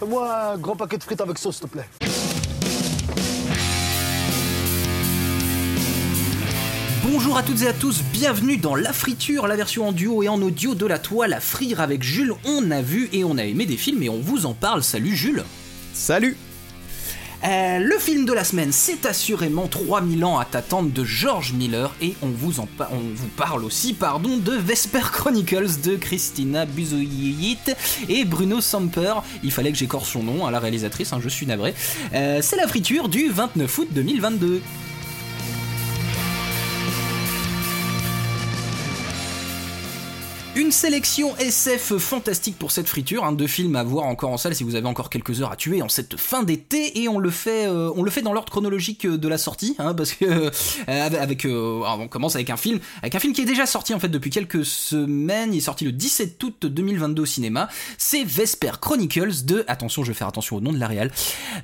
Fais-moi un grand paquet de frites avec sauce, s'il te plaît. Bonjour à toutes et à tous, bienvenue dans La Friture, la version en duo et en audio de la toile à frire avec Jules. On a vu et on a aimé des films et on vous en parle. Salut Jules Salut Euh, le film de la semaine, c'est assurément 3000 ans à t'attendre de George Miller et on vous, en parle aussi pardon, de Vesper Chronicles de Christina Buzoyit et Bruno Samper. Il fallait que j'écorce son nom à la réalisatrice, hein, je suis navré. Euh, c'est la friture du 29 août 2022. Une sélection SF fantastique pour cette friture, hein, deux films à voir encore en salle si vous avez encore quelques heures à tuer en cette fin d'été et on le fait, euh, on le fait dans l'ordre chronologique euh, de la sortie, hein, parce que euh, avec, on commence avec un film, avec un film qui est déjà sorti en fait depuis quelques semaines, il est sorti le 17 août 2022 au cinéma, c'est Vesper Chronicles de, attention, je vais faire attention au nom de la réal,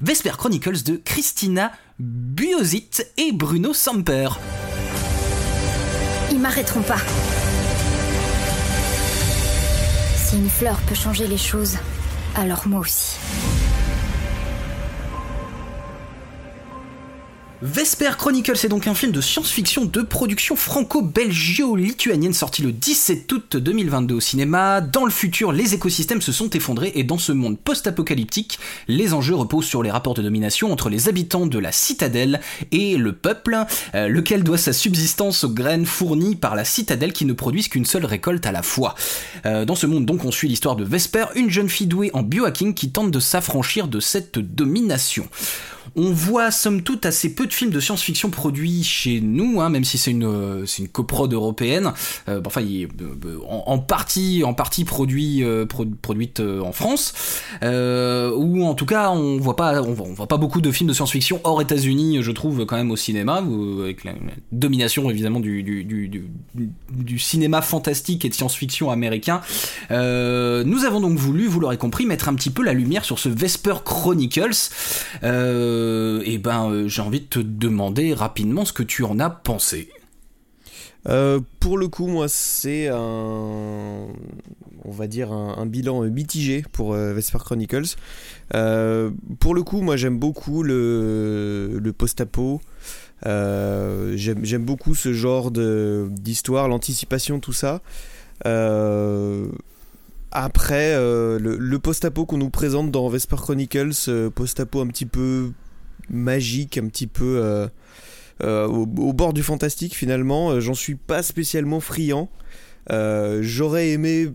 Vesper Chronicles de Christina Buozit et Bruno Samper. Ils m'arrêteront pas. Une fleur peut changer les choses, alors moi aussi. Vesper Chronicles est donc un film de science-fiction de production franco-belgio-lituanienne sorti le 17 août 2022 au cinéma. Dans le futur, les écosystèmes se sont effondrés et dans ce monde post-apocalyptique, les enjeux reposent sur les rapports de domination entre les habitants de la citadelle et le peuple, euh, lequel doit sa subsistance aux graines fournies par la citadelle qui ne produisent qu'une seule récolte à la fois. Euh, dans ce monde donc, on suit l'histoire de Vesper, une jeune fille douée en biohacking qui tente de s'affranchir de cette domination. On voit somme toute assez peu de films de science-fiction produits chez nous, hein, même si c'est une euh, coprode européenne. Euh, enfin, il est euh, en, partie en partie produit pro- produite en France, ou en tout cas on voit pas on voit, pas beaucoup de films de science-fiction hors États-Unis, je trouve quand même au cinéma, avec la, domination évidemment du cinéma fantastique et de science-fiction américain. Nous avons donc voulu, vous l'aurez compris, mettre un petit peu la lumière sur ce Vesper Chronicles. Et ben, euh, j'ai envie de te demander rapidement ce que tu en as pensé. Euh, Pour le coup, moi, c'est un. On va dire un, bilan euh, mitigé pour euh, Vesper Chronicles. Euh, pour le coup, moi, j'aime beaucoup le, le post-apo. Euh, j'aime beaucoup ce genre de- d'histoire, l'anticipation, tout ça. Euh, après, euh, le, le post-apo qu'on nous présente dans Vesper Chronicles, euh, post-apo un petit peu magique, un petit peu euh, euh, au, bord du fantastique finalement, euh, j'en suis pas spécialement friand. J'aurais aimé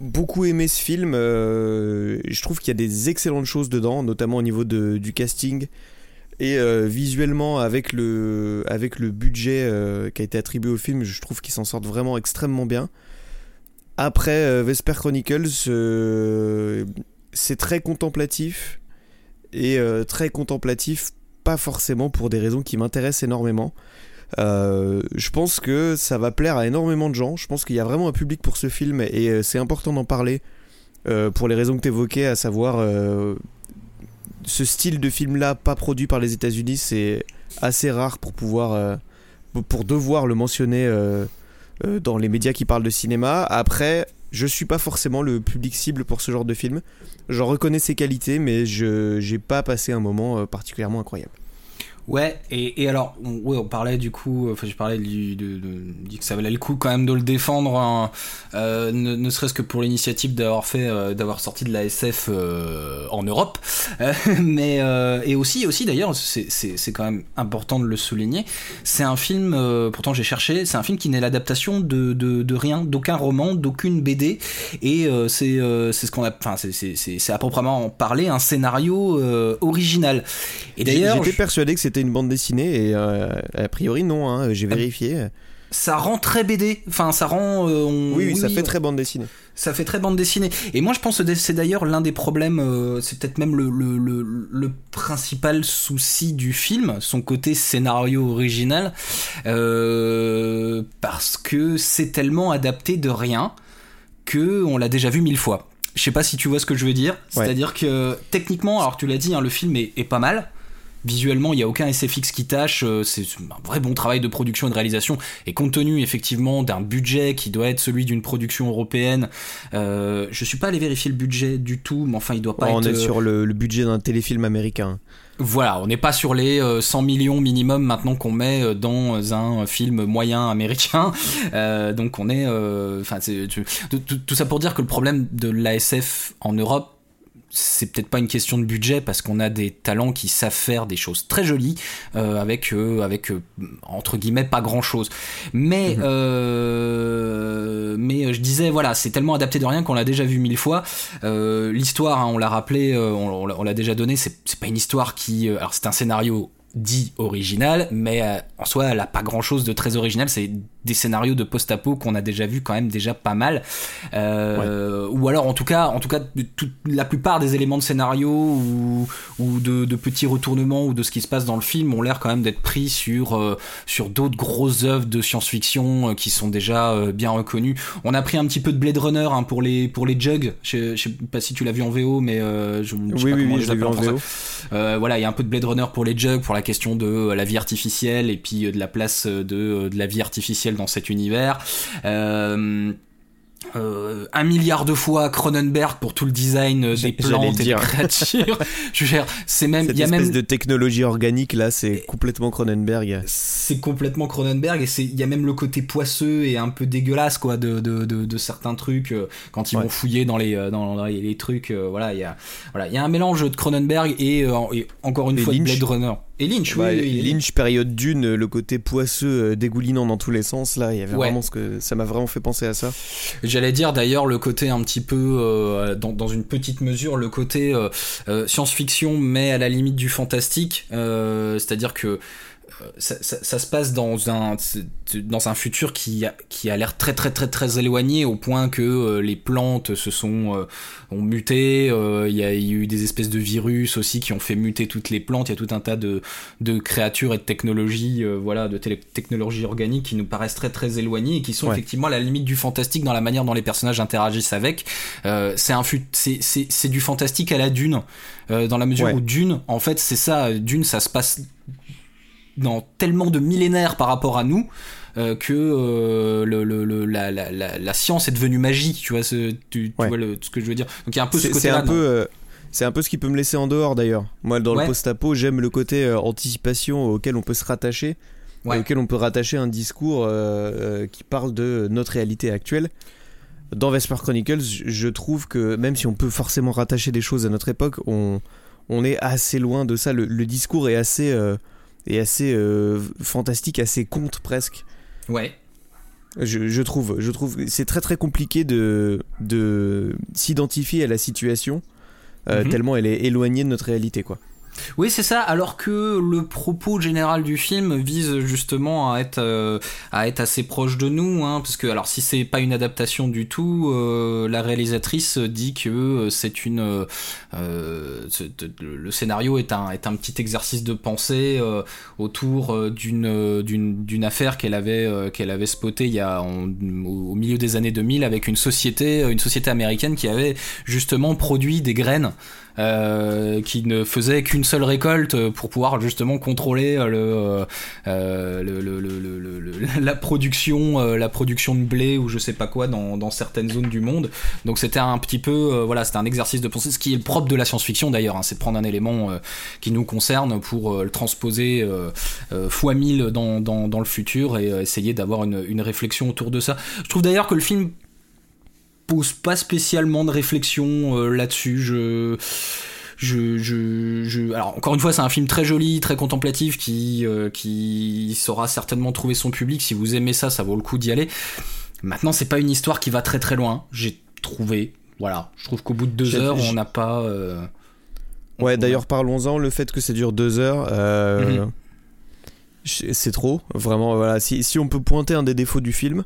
beaucoup aimé ce film. je trouve qu'il y a des excellentes choses dedans, notamment au niveau de, du casting et visuellement avec le avec le budget qui a été attribué au film, je trouve qu'ils s'en sortent vraiment extrêmement bien. Après Vesper Chronicles, c'est très contemplatif et euh, très contemplatif, pas forcément pour des raisons qui m'intéressent énormément. Euh, je pense que ça va plaire à énormément de gens. Je pense qu'il y a vraiment un public pour ce film et euh, c'est important d'en parler pour les raisons que tu évoquais, à savoir ce style de film-là, pas produit par les États-Unis, c'est assez rare pour pouvoir, pour devoir le mentionner dans les médias qui parlent de cinéma. Après, je suis pas forcément le public cible pour ce genre de film. J'en reconnais ses qualités, mais je j'ai pas passé un moment euh, particulièrement incroyable. Ouais, et, et alors, on, ouais, on parlait du coup, enfin, je parlais du, de, de- que ça valait le coup quand même de le défendre, hein, euh, ne, ne serait-ce que pour l'initiative d'avoir fait, euh, d'avoir sorti de la SF euh, en Europe, Euh, mais euh, et aussi, aussi d'ailleurs, c'est, quand même important de le souligner. C'est un film, euh, pourtant j'ai cherché, c'est un film qui n'est l'adaptation de, de, de rien, d'aucun roman, d'aucune BD, et euh, c'est, euh, c'est ce qu'on a, enfin, c'est, à proprement parler un scénario euh, original. Et d'ailleurs, J'étais persuadé que c'était une bande dessinée et euh, a priori non, hein, j'ai vérifié. ça rend très BD. Enfin, ça rend. euh, on- Oui, oui, ça fait très bande dessinée. Ça fait très bande dessinée. Et moi, je pense que c'est d'ailleurs l'un des problèmes. euh, c'est peut-être même le, le, le, le principal souci du film, son côté scénario original, euh, parce que c'est tellement adapté de rien que on l'a déjà vu mille fois. Je sais pas si tu vois ce que je veux dire. Ouais. C'est-à-dire que techniquement, alors tu l'as dit, hein, le film est, est pas mal. Visuellement, il n'y a aucun SFX qui tâche. euh, C'est un vrai bon travail de production et de réalisation. Et compte tenu effectivement d'un budget qui doit être celui d'une production européenne, euh, je suis pas allé vérifier le budget du tout, mais enfin, il doit pas on être. est euh, sur le, le budget d'un téléfilm américain. Voilà, on n'est pas sur les euh, 100 millions minimum maintenant qu'on met euh, dans un film moyen américain. Euh, donc on est, euh, enfin, tout- tout ça pour dire que le problème de l'ASF en Europe. C'est peut-être pas une question de budget parce qu'on a des talents qui savent faire des choses très jolies euh, avec euh, avec euh, entre guillemets pas grand chose. Mais euh, mais je disais voilà c'est tellement adapté de rien qu'on l'a déjà vu mille fois. Euh, L'histoire hein, on l'a rappelé, on, on l'a- déjà donné. C'est pas une histoire qui alors c'est un scénario dit original, mais en soi, elle a pas grand chose de très original. C'est des scénarios de post-apo qu'on a déjà vu quand même déjà pas mal. Euh, Ou alors, en tout cas, en tout cas, la plupart des éléments de scénario ou, ou de, de petits retournements ou de ce qui se passe dans le film ont l'air quand même d'être pris sur euh, sur d'autres grosses œuvres de science-fiction euh, qui sont déjà euh, bien reconnues. On a pris un petit peu de Blade Runner hein, pour les pour les jugs. Je, je sais pas si tu l'as vu en VO, mais je, je sais Oui, pas oui, comment oui, je l'ai vu en. VO. Voilà, il y a un peu de Blade Runner pour les jugs, pour la question de la vie artificielle et puis de la place de, de la vie artificielle dans cet univers. Euh, euh, un milliard de fois Cronenberg pour tout le design euh, des plantes et des créatures. Je veux dire, c'est même, il y a même, de technologie organique là, c'est complètement Cronenberg. c'est complètement Cronenberg et c'est, il y a même le côté poisseux et un peu dégueulasse quoi de, de, de, de certains trucs euh, quand ils Ouais. vont fouiller dans les, euh, dans, dans les, les trucs. euh, voilà, il y a, voilà, il y a un mélange de Cronenberg et, euh, et encore une Et fois de. Blade Runner. Et Lynch, Bah, oui, Lynch, période d'une, le côté poisseux, euh, dégoulinant dans tous les sens, là, il y avait Ouais. vraiment ce que ça m'a vraiment fait penser à ça. J'allais dire d'ailleurs le côté un petit peu, euh, dans, dans une petite mesure, le côté euh, science-fiction, mais à la limite du fantastique. C'est-à-dire que ça, ça- ça se passe dans un dans un futur qui a, qui a l'air très très très très éloigné au point que euh, les plantes se sont euh, ont muté. euh, Il y, a, il y a eu des espèces de virus aussi qui ont fait muter toutes les plantes. Il y a tout un tas de de créatures et de technologies, euh, voilà, de technologies organiques qui nous paraissent très très éloignées et qui sont Ouais. effectivement à la limite du fantastique dans la manière dont les personnages interagissent avec. Euh, c'est un c'est du fantastique à la Dune, euh, dans la mesure Ouais. où Dune, en fait, c'est ça. Dune, ça se passe dans tellement de millénaires par rapport à nous. euh, que euh, le, le- le- la, la, la, la science est devenue magie, tu vois, ce, tu, tu Ouais. vois le, ce que je veux dire. Donc il y a un peu ce C'est c'est côté-là. un peu. euh, c'est un peu ce qui peut me laisser en dehors d'ailleurs. Moi, dans Ouais. le post-apo, j'aime le côté euh, anticipation auquel on peut se rattacher, Ouais. auquel on peut rattacher un discours euh, euh, qui parle de notre réalité actuelle. Dans Vesper Chronicles, je je trouve que même si on peut forcément rattacher des choses à notre époque, on, on est assez loin de ça. Le, le discours est assez, est assez euh, fantastique, assez conte presque. Ouais. Je, je trouve, je trouve, c'est très très compliqué de, de s'identifier à la situation euh, Mhm. tellement elle est éloignée de notre réalité quoi. Oui, c'est ça. Alors que le propos général du film vise justement à être euh, à être assez proche de nous, hein, parce que alors si c'est pas une adaptation du tout, euh, la réalisatrice dit que euh, c'est une le scénario est un petit exercice de pensée autour d'une d'une d'une affaire qu'elle avait qu'elle spotée il y a au milieu des années 2000 avec une société une société américaine qui avait justement produit des graines euh, qui ne faisait qu'une seule récolte pour pouvoir justement contrôler euh, le, euh, le, le- le- la production euh, la production de blé ou je sais pas quoi dans, dans certaines zones du monde. Donc c'était un petit peu euh, voilà c'était un exercice de pensée ce qui est propre de la science-fiction d'ailleurs hein, c'est prendre un élément qui nous concerne pour le transposer fois mille dans, dans, dans le futur et essayer d'avoir une, une réflexion autour de ça. Je trouve d'ailleurs que le film pose pas spécialement de réflexion euh, là-dessus. Je, je, je, je- alors encore une fois, c'est un film très joli, très contemplatif, qui, euh, qui saura certainement trouver son public. Si vous aimez ça, ça vaut le coup d'y aller. Maintenant, c'est pas une histoire qui va très très loin. J'ai trouvé, voilà, je trouve qu'au bout de deux heures, on n'a pas. euh, Ouais d'ailleurs parlons-en, le fait que ça dure deux heures, euh, Mhm. c'est trop vraiment voilà. Si, si on peut pointer un des défauts du film,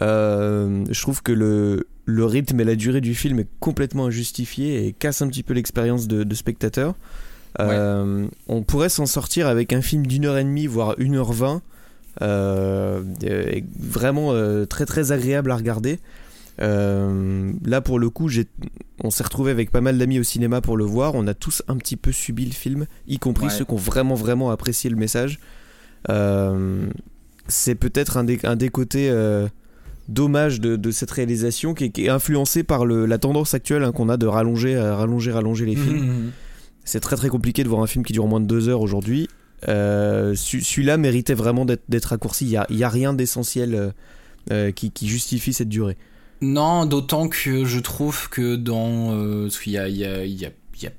je trouve que le le rythme et la durée du film est complètement injustifié et casse un petit peu l'expérience de, de spectateur. Euh, On pourrait s'en sortir avec un film d'une heure et demie, voire une heure vingt, euh, vraiment euh, très très agréable à regarder. Là, pour le coup, on s'est retrouvé avec pas mal d'amis au cinéma pour le voir. On a tous un petit peu subi le film, y compris ceux qui ont vraiment, vraiment apprécié le message. C'est peut-être un des, un des côtés euh, dommages de, cette réalisation qui est, influencé par la tendance actuelle hein, qu'on a de rallonger, rallonger, rallonger les films. Mmh, mmh. C'est très très compliqué de voir un film qui dure moins de deux heures aujourd'hui. Celui-là méritait vraiment d'être raccourci. Il n'y a, y a, rien d'essentiel qui, qui justifie cette durée. Non, d'autant que je trouve que dans. Euh, il y a, y, a, y, a, y a,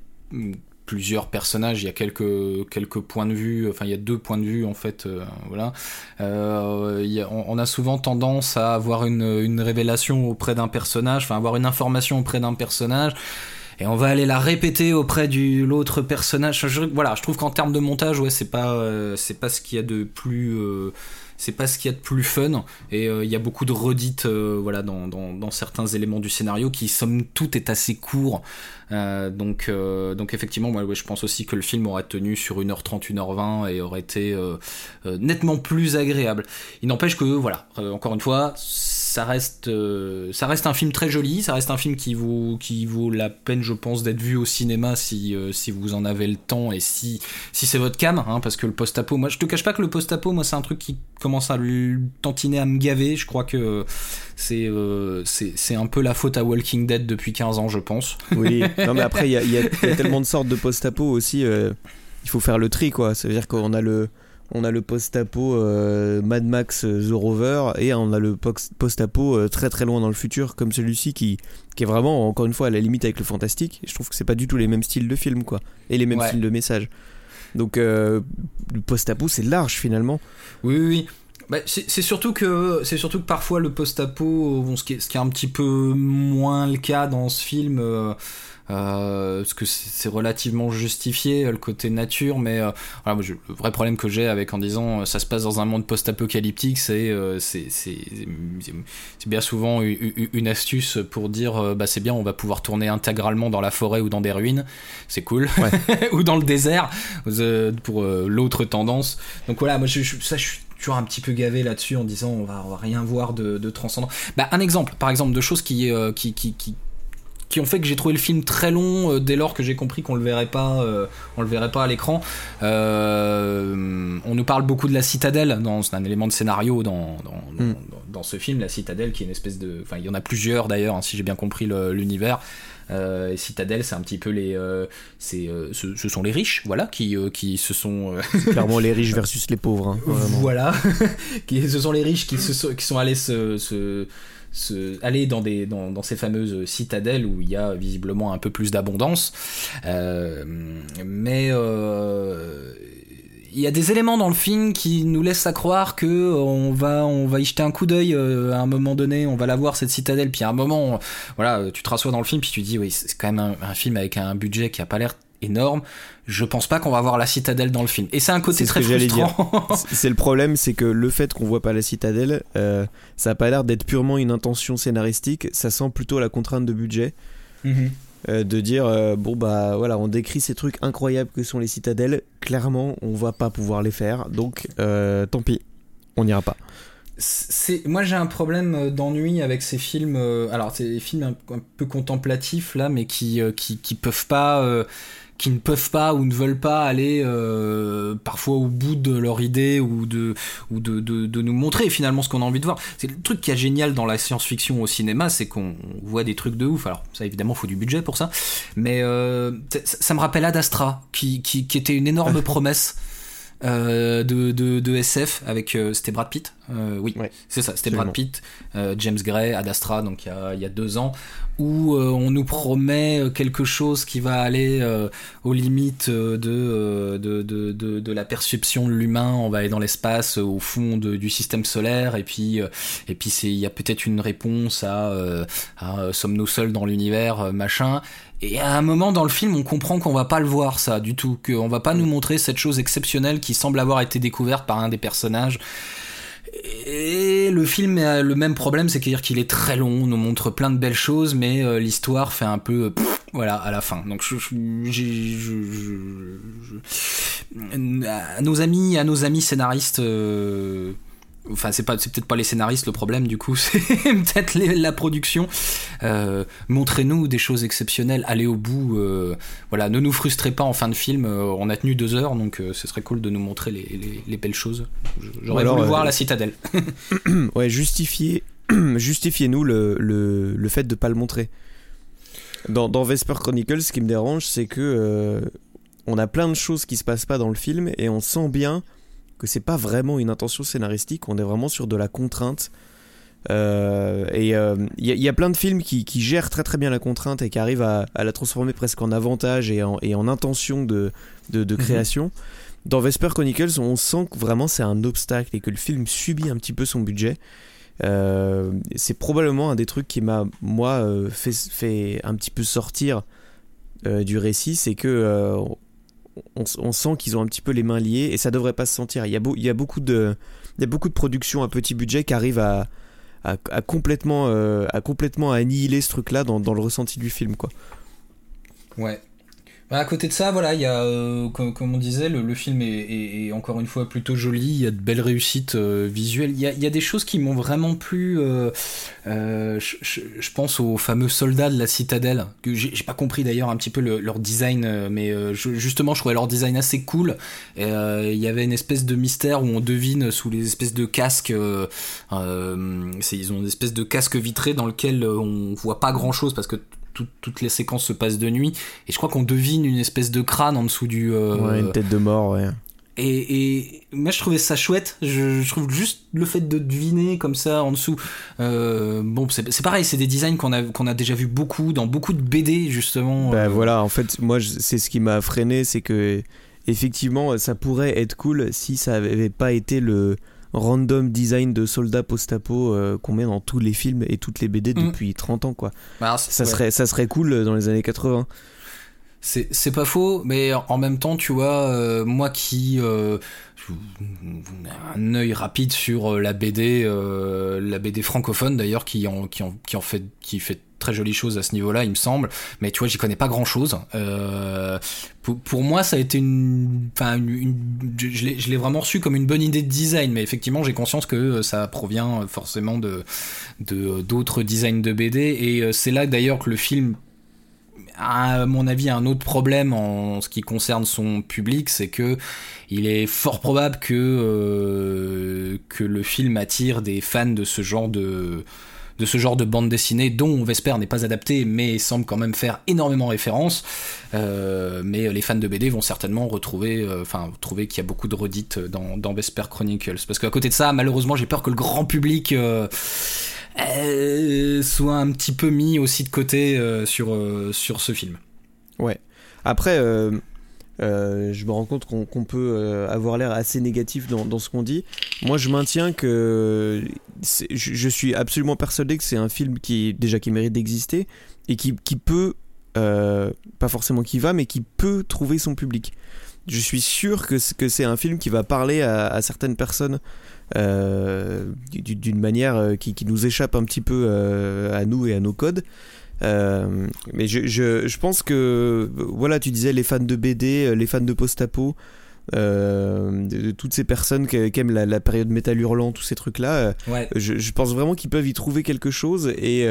plusieurs personnages, il y a quelques, quelques points de vue, enfin il y a deux points de vue en fait, euh, voilà. Euh, on, a souvent tendance à avoir une, une révélation auprès d'un personnage, enfin avoir une information auprès d'un personnage et on va aller la répéter auprès du l'autre personnage. voilà, je trouve qu'en termes de montage, ouais, c'est pas euh, c'est pas ce qu'il y a de plus c'est pas ce qu'il y a de plus fun. Et euh, il y a beaucoup de redites voilà dans, dans, certains éléments du scénario qui somme toute est assez court. Donc donc effectivement moi je pense aussi que le film aurait tenu sur 1h30 1h20 et aurait été nettement plus agréable. Il n'empêche que voilà encore une fois ça reste, euh, ça reste un film très joli, ça reste un film qui vaut, qui vaut la peine, je pense, d'être vu au cinéma si, euh, si vous en avez le temps et si, si c'est votre cam, hein, parce que le post-apo, moi je te cache pas que le post-apo, moi c'est un truc qui commence à tantiner à me gaver, je crois que c'est, euh, c'est, un peu la faute à Walking Dead depuis 15 ans, je pense. Oui, non mais après il y, y, a tellement de sortes de post-apo aussi, il faut faire le tri quoi, ça veut dire qu'on a le on a le post-apo euh, Mad Max euh, The Rover et on a le post-apo euh, très très loin dans le futur comme celui-ci qui, qui est vraiment encore une fois à la limite avec le fantastique. Je trouve que c'est pas du tout les mêmes styles de film quoi et les mêmes styles de message. Donc le post-apo c'est large finalement. Oui oui. Bah, c'est surtout que c'est surtout que parfois le post-apo, bon, ce, qui est, ce qui est un petit peu moins le cas dans ce film. Euh, parce que c'est relativement justifié euh, le côté nature, mais euh, voilà, le vrai problème que j'ai avec en disant ça se passe dans un monde post-apocalyptique, c'est c'est bien souvent une astuce pour dire bah c'est bien, on va pouvoir tourner intégralement dans la forêt ou dans des ruines, c'est cool, ou dans le désert pour l'autre tendance. Donc voilà, moi je, ça je suis toujours un petit peu gavé là-dessus en disant on va, on va rien voir de, de transcendant. Bah, un exemple, par exemple, de choses qui, qui, qui, qui, qui ont fait que j'ai trouvé le film très long euh, dès lors que j'ai compris qu'on le verrait pas euh, on le verrait pas à l'écran euh, on nous parle beaucoup de la citadelle dans c'est un élément de scénario dans dans, mm. dans, ce film la citadelle qui est une espèce de enfin il y en a plusieurs d'ailleurs hein, si j'ai bien compris l'univers euh, Citadelle, c'est un petit peu les, c'est, ce, ce, sont les riches, voilà, qui, qui se sont clairement les riches versus les pauvres. Hein, voilà, qui, ce sont les riches qui se sont, qui sont allés se, se aller dans, ces fameuses citadelles où il y a visiblement un peu plus d'abondance. Euh, mais euh, il y a des éléments dans le film qui nous laissent à croire que on va on va y jeter un coup d'œil euh, à un moment donné, on va la voir cette citadelle, puis à un moment, voilà, tu te rassois dans le film, puis tu dis oui, c'est quand même un, un, film avec un budget qui a pas l'air énorme. Je pense pas qu'on va voir la citadelle dans le film. Et c'est un côté très frustrant. c'est le problème, c'est que le fait qu'on voit pas la citadelle, euh, ça a pas l'air d'être purement une intention scénaristique. Ça sent plutôt la contrainte de budget. Mhm. Euh, de dire euh, bon bah voilà on décrit ces trucs incroyables que sont les citadelles clairement on va pas pouvoir les faire donc tant pis on n'ira pas c'est moi j'ai un problème d'ennui avec ces films alors c'est des films un, peu contemplatifs là mais qui qui, qui peuvent pas qui ne peuvent pas ou ne veulent pas aller euh, parfois au bout de leur idée ou de ou de, de, de nous montrer finalement ce qu'on a envie de voir. C'est le truc qui est génial dans la science-fiction au cinéma, c'est qu'on voit des trucs de ouf. Alors ça évidemment faut du budget pour ça, mais euh, ça, me rappelle Ad Astra qui, qui, qui était une énorme promesse. Euh, de, de, de, SF avec euh, c'était Brad Pitt. Euh, oui c'est ça c'était Brad Pitt James Gray Ad Astra donc il y a, il y a deux ans où on nous promet quelque chose qui va aller aux limites de, de, de, de, la perception de l'humain. On va aller dans l'espace au fond du système solaire et puis et puis c'est il y a peut-être une réponse à, à sommes-nous seuls dans l'univers machin et à un moment dans le film, on comprend qu'on va pas le voir ça du tout, qu'on va pas nous montrer cette chose exceptionnelle qui semble avoir été découverte par un des personnages. Et le film a le même problème, c'est qu'il est très long, on nous montre plein de belles choses, mais euh, l'histoire fait un peu voilà à la fin. Donc je, à nos amis, à nos amis scénaristes. Euh, enfin c'est peut-être pas les scénaristes le problème du coup c'est peut-être la production. Euh, montrez-nous des choses exceptionnelles allez au bout euh, voilà ne nous frustrez pas en fin de film euh, on a tenu deux heures donc ce serait cool de nous montrer les, les, belles choses. J'aurais voulu voir la citadelle. Ouais justifiez justifiez-nous le, le, le, fait de pas le montrer. Dans, dans Vesper Chronicles ce qui me dérange c'est que on a plein de choses qui se passent pas dans le film et on sent bien que c'est pas vraiment une intention scénaristique, on est vraiment sur de la contrainte. Euh, et il euh, y, a plein de films qui, gèrent très très bien la contrainte et qui arrivent à, la transformer presque en avantage et en, et en intention de, de, mhm. création. Dans Vesper Chronicles, on sent que vraiment c'est un obstacle et que le film subit un petit peu son budget. Euh, c'est probablement un des trucs qui m'a, moi, fait, fait, un petit peu sortir du récit, c'est que on, sent qu'ils ont un petit peu les mains liées et ça devrait pas se sentir. Il y a, il y a beaucoup de, il y a beaucoup de productions à petit budget qui arrivent à, à, complètement, euh, à complètement annihiler ce truc-là dans, dans, le ressenti du film, quoi. Ouais. Bah, à côté de ça, voilà, il y a, euh, comme, on disait, le, film est, encore une fois plutôt joli. Il y a de belles réussites euh, visuelles. Il y, a, des choses qui m'ont vraiment plu. Euh, je, pense aux fameux soldats de la citadelle que j'ai pas compris d'ailleurs un petit peu leur design, mais justement, je trouvais leur design assez cool. Il y avait une espèce de mystère où on devine sous les espèces de casques. ils ont une espèce de casque vitré dans lequel on voit pas grand chose parce que toutes les séquences se passent de nuit. Et je crois qu'on devine une espèce de crâne en dessous du. Euh, ouais, une tête de mort, ouais. Et, et, moi je trouvais ça chouette. Je, trouve juste le fait de deviner comme ça en dessous. Euh, bon, c'est pareil, c'est des designs qu'on a, qu'on a déjà vu beaucoup dans beaucoup de BD justement. Bah voilà, en fait, moi c'est ce qui m'a freiné, c'est que effectivement ça pourrait être cool si ça avait pas été le random design de soldats post-apo euh, qu'on met dans tous les films et toutes les BD mm. depuis 30 ans quoi. Bah, ça, serait, ça serait cool dans les années 80. C'est pas faux, mais en même temps, tu vois, euh, moi qui euh, un œil rapide sur la BD, la BD francophone d'ailleurs, qui en, qui, en, qui en fait, qui fait très jolies choses à ce niveau-là, il me semble. Mais tu vois, j'y connais pas grand-chose. Euh, pour, moi, ça a été une, enfin, je l'ai vraiment reçu comme une bonne idée de design. Mais effectivement, j'ai conscience que euh, ça provient forcément de d'autres designs de BD. Et euh, c'est là d'ailleurs que le film à mon avis, un autre problème en ce qui concerne son public, c'est que il est fort probable que le film attire des fans de ce genre de de ce genre de bande dessinée dont Vesper n'est pas adapté mais semble quand même faire énormément référence. Euh, mais les fans de BD vont certainement retrouver, euh, enfin trouver qu'il y a beaucoup de redites dans, Vesper Chronicles. Parce qu'à côté de ça, malheureusement, j'ai peur que le grand public euh, soit un petit peu mis aussi de côté sur, sur ce film. Ouais. Après, je me rends compte qu'on peut euh, avoir l'air assez négatif dans, ce qu'on dit. Moi, je maintiens que je, suis absolument persuadé que c'est un film qui déjà qui mérite d'exister et qui, peut, euh, pas forcément qui va, mais qui peut trouver son public. Je suis sûr que, c'est un film qui va parler à, certaines personnes d'une manière qui, nous échappe un petit peu à nous et à nos codes. Euh, mais je, je, je, pense que, voilà, tu disais les fans de BD, euh, les fans de post-apo, euh, de, toutes ces personnes qui, aiment la, période métal hurlant, tous ces trucs-là, je, je, pense vraiment qu'ils peuvent y trouver quelque chose et.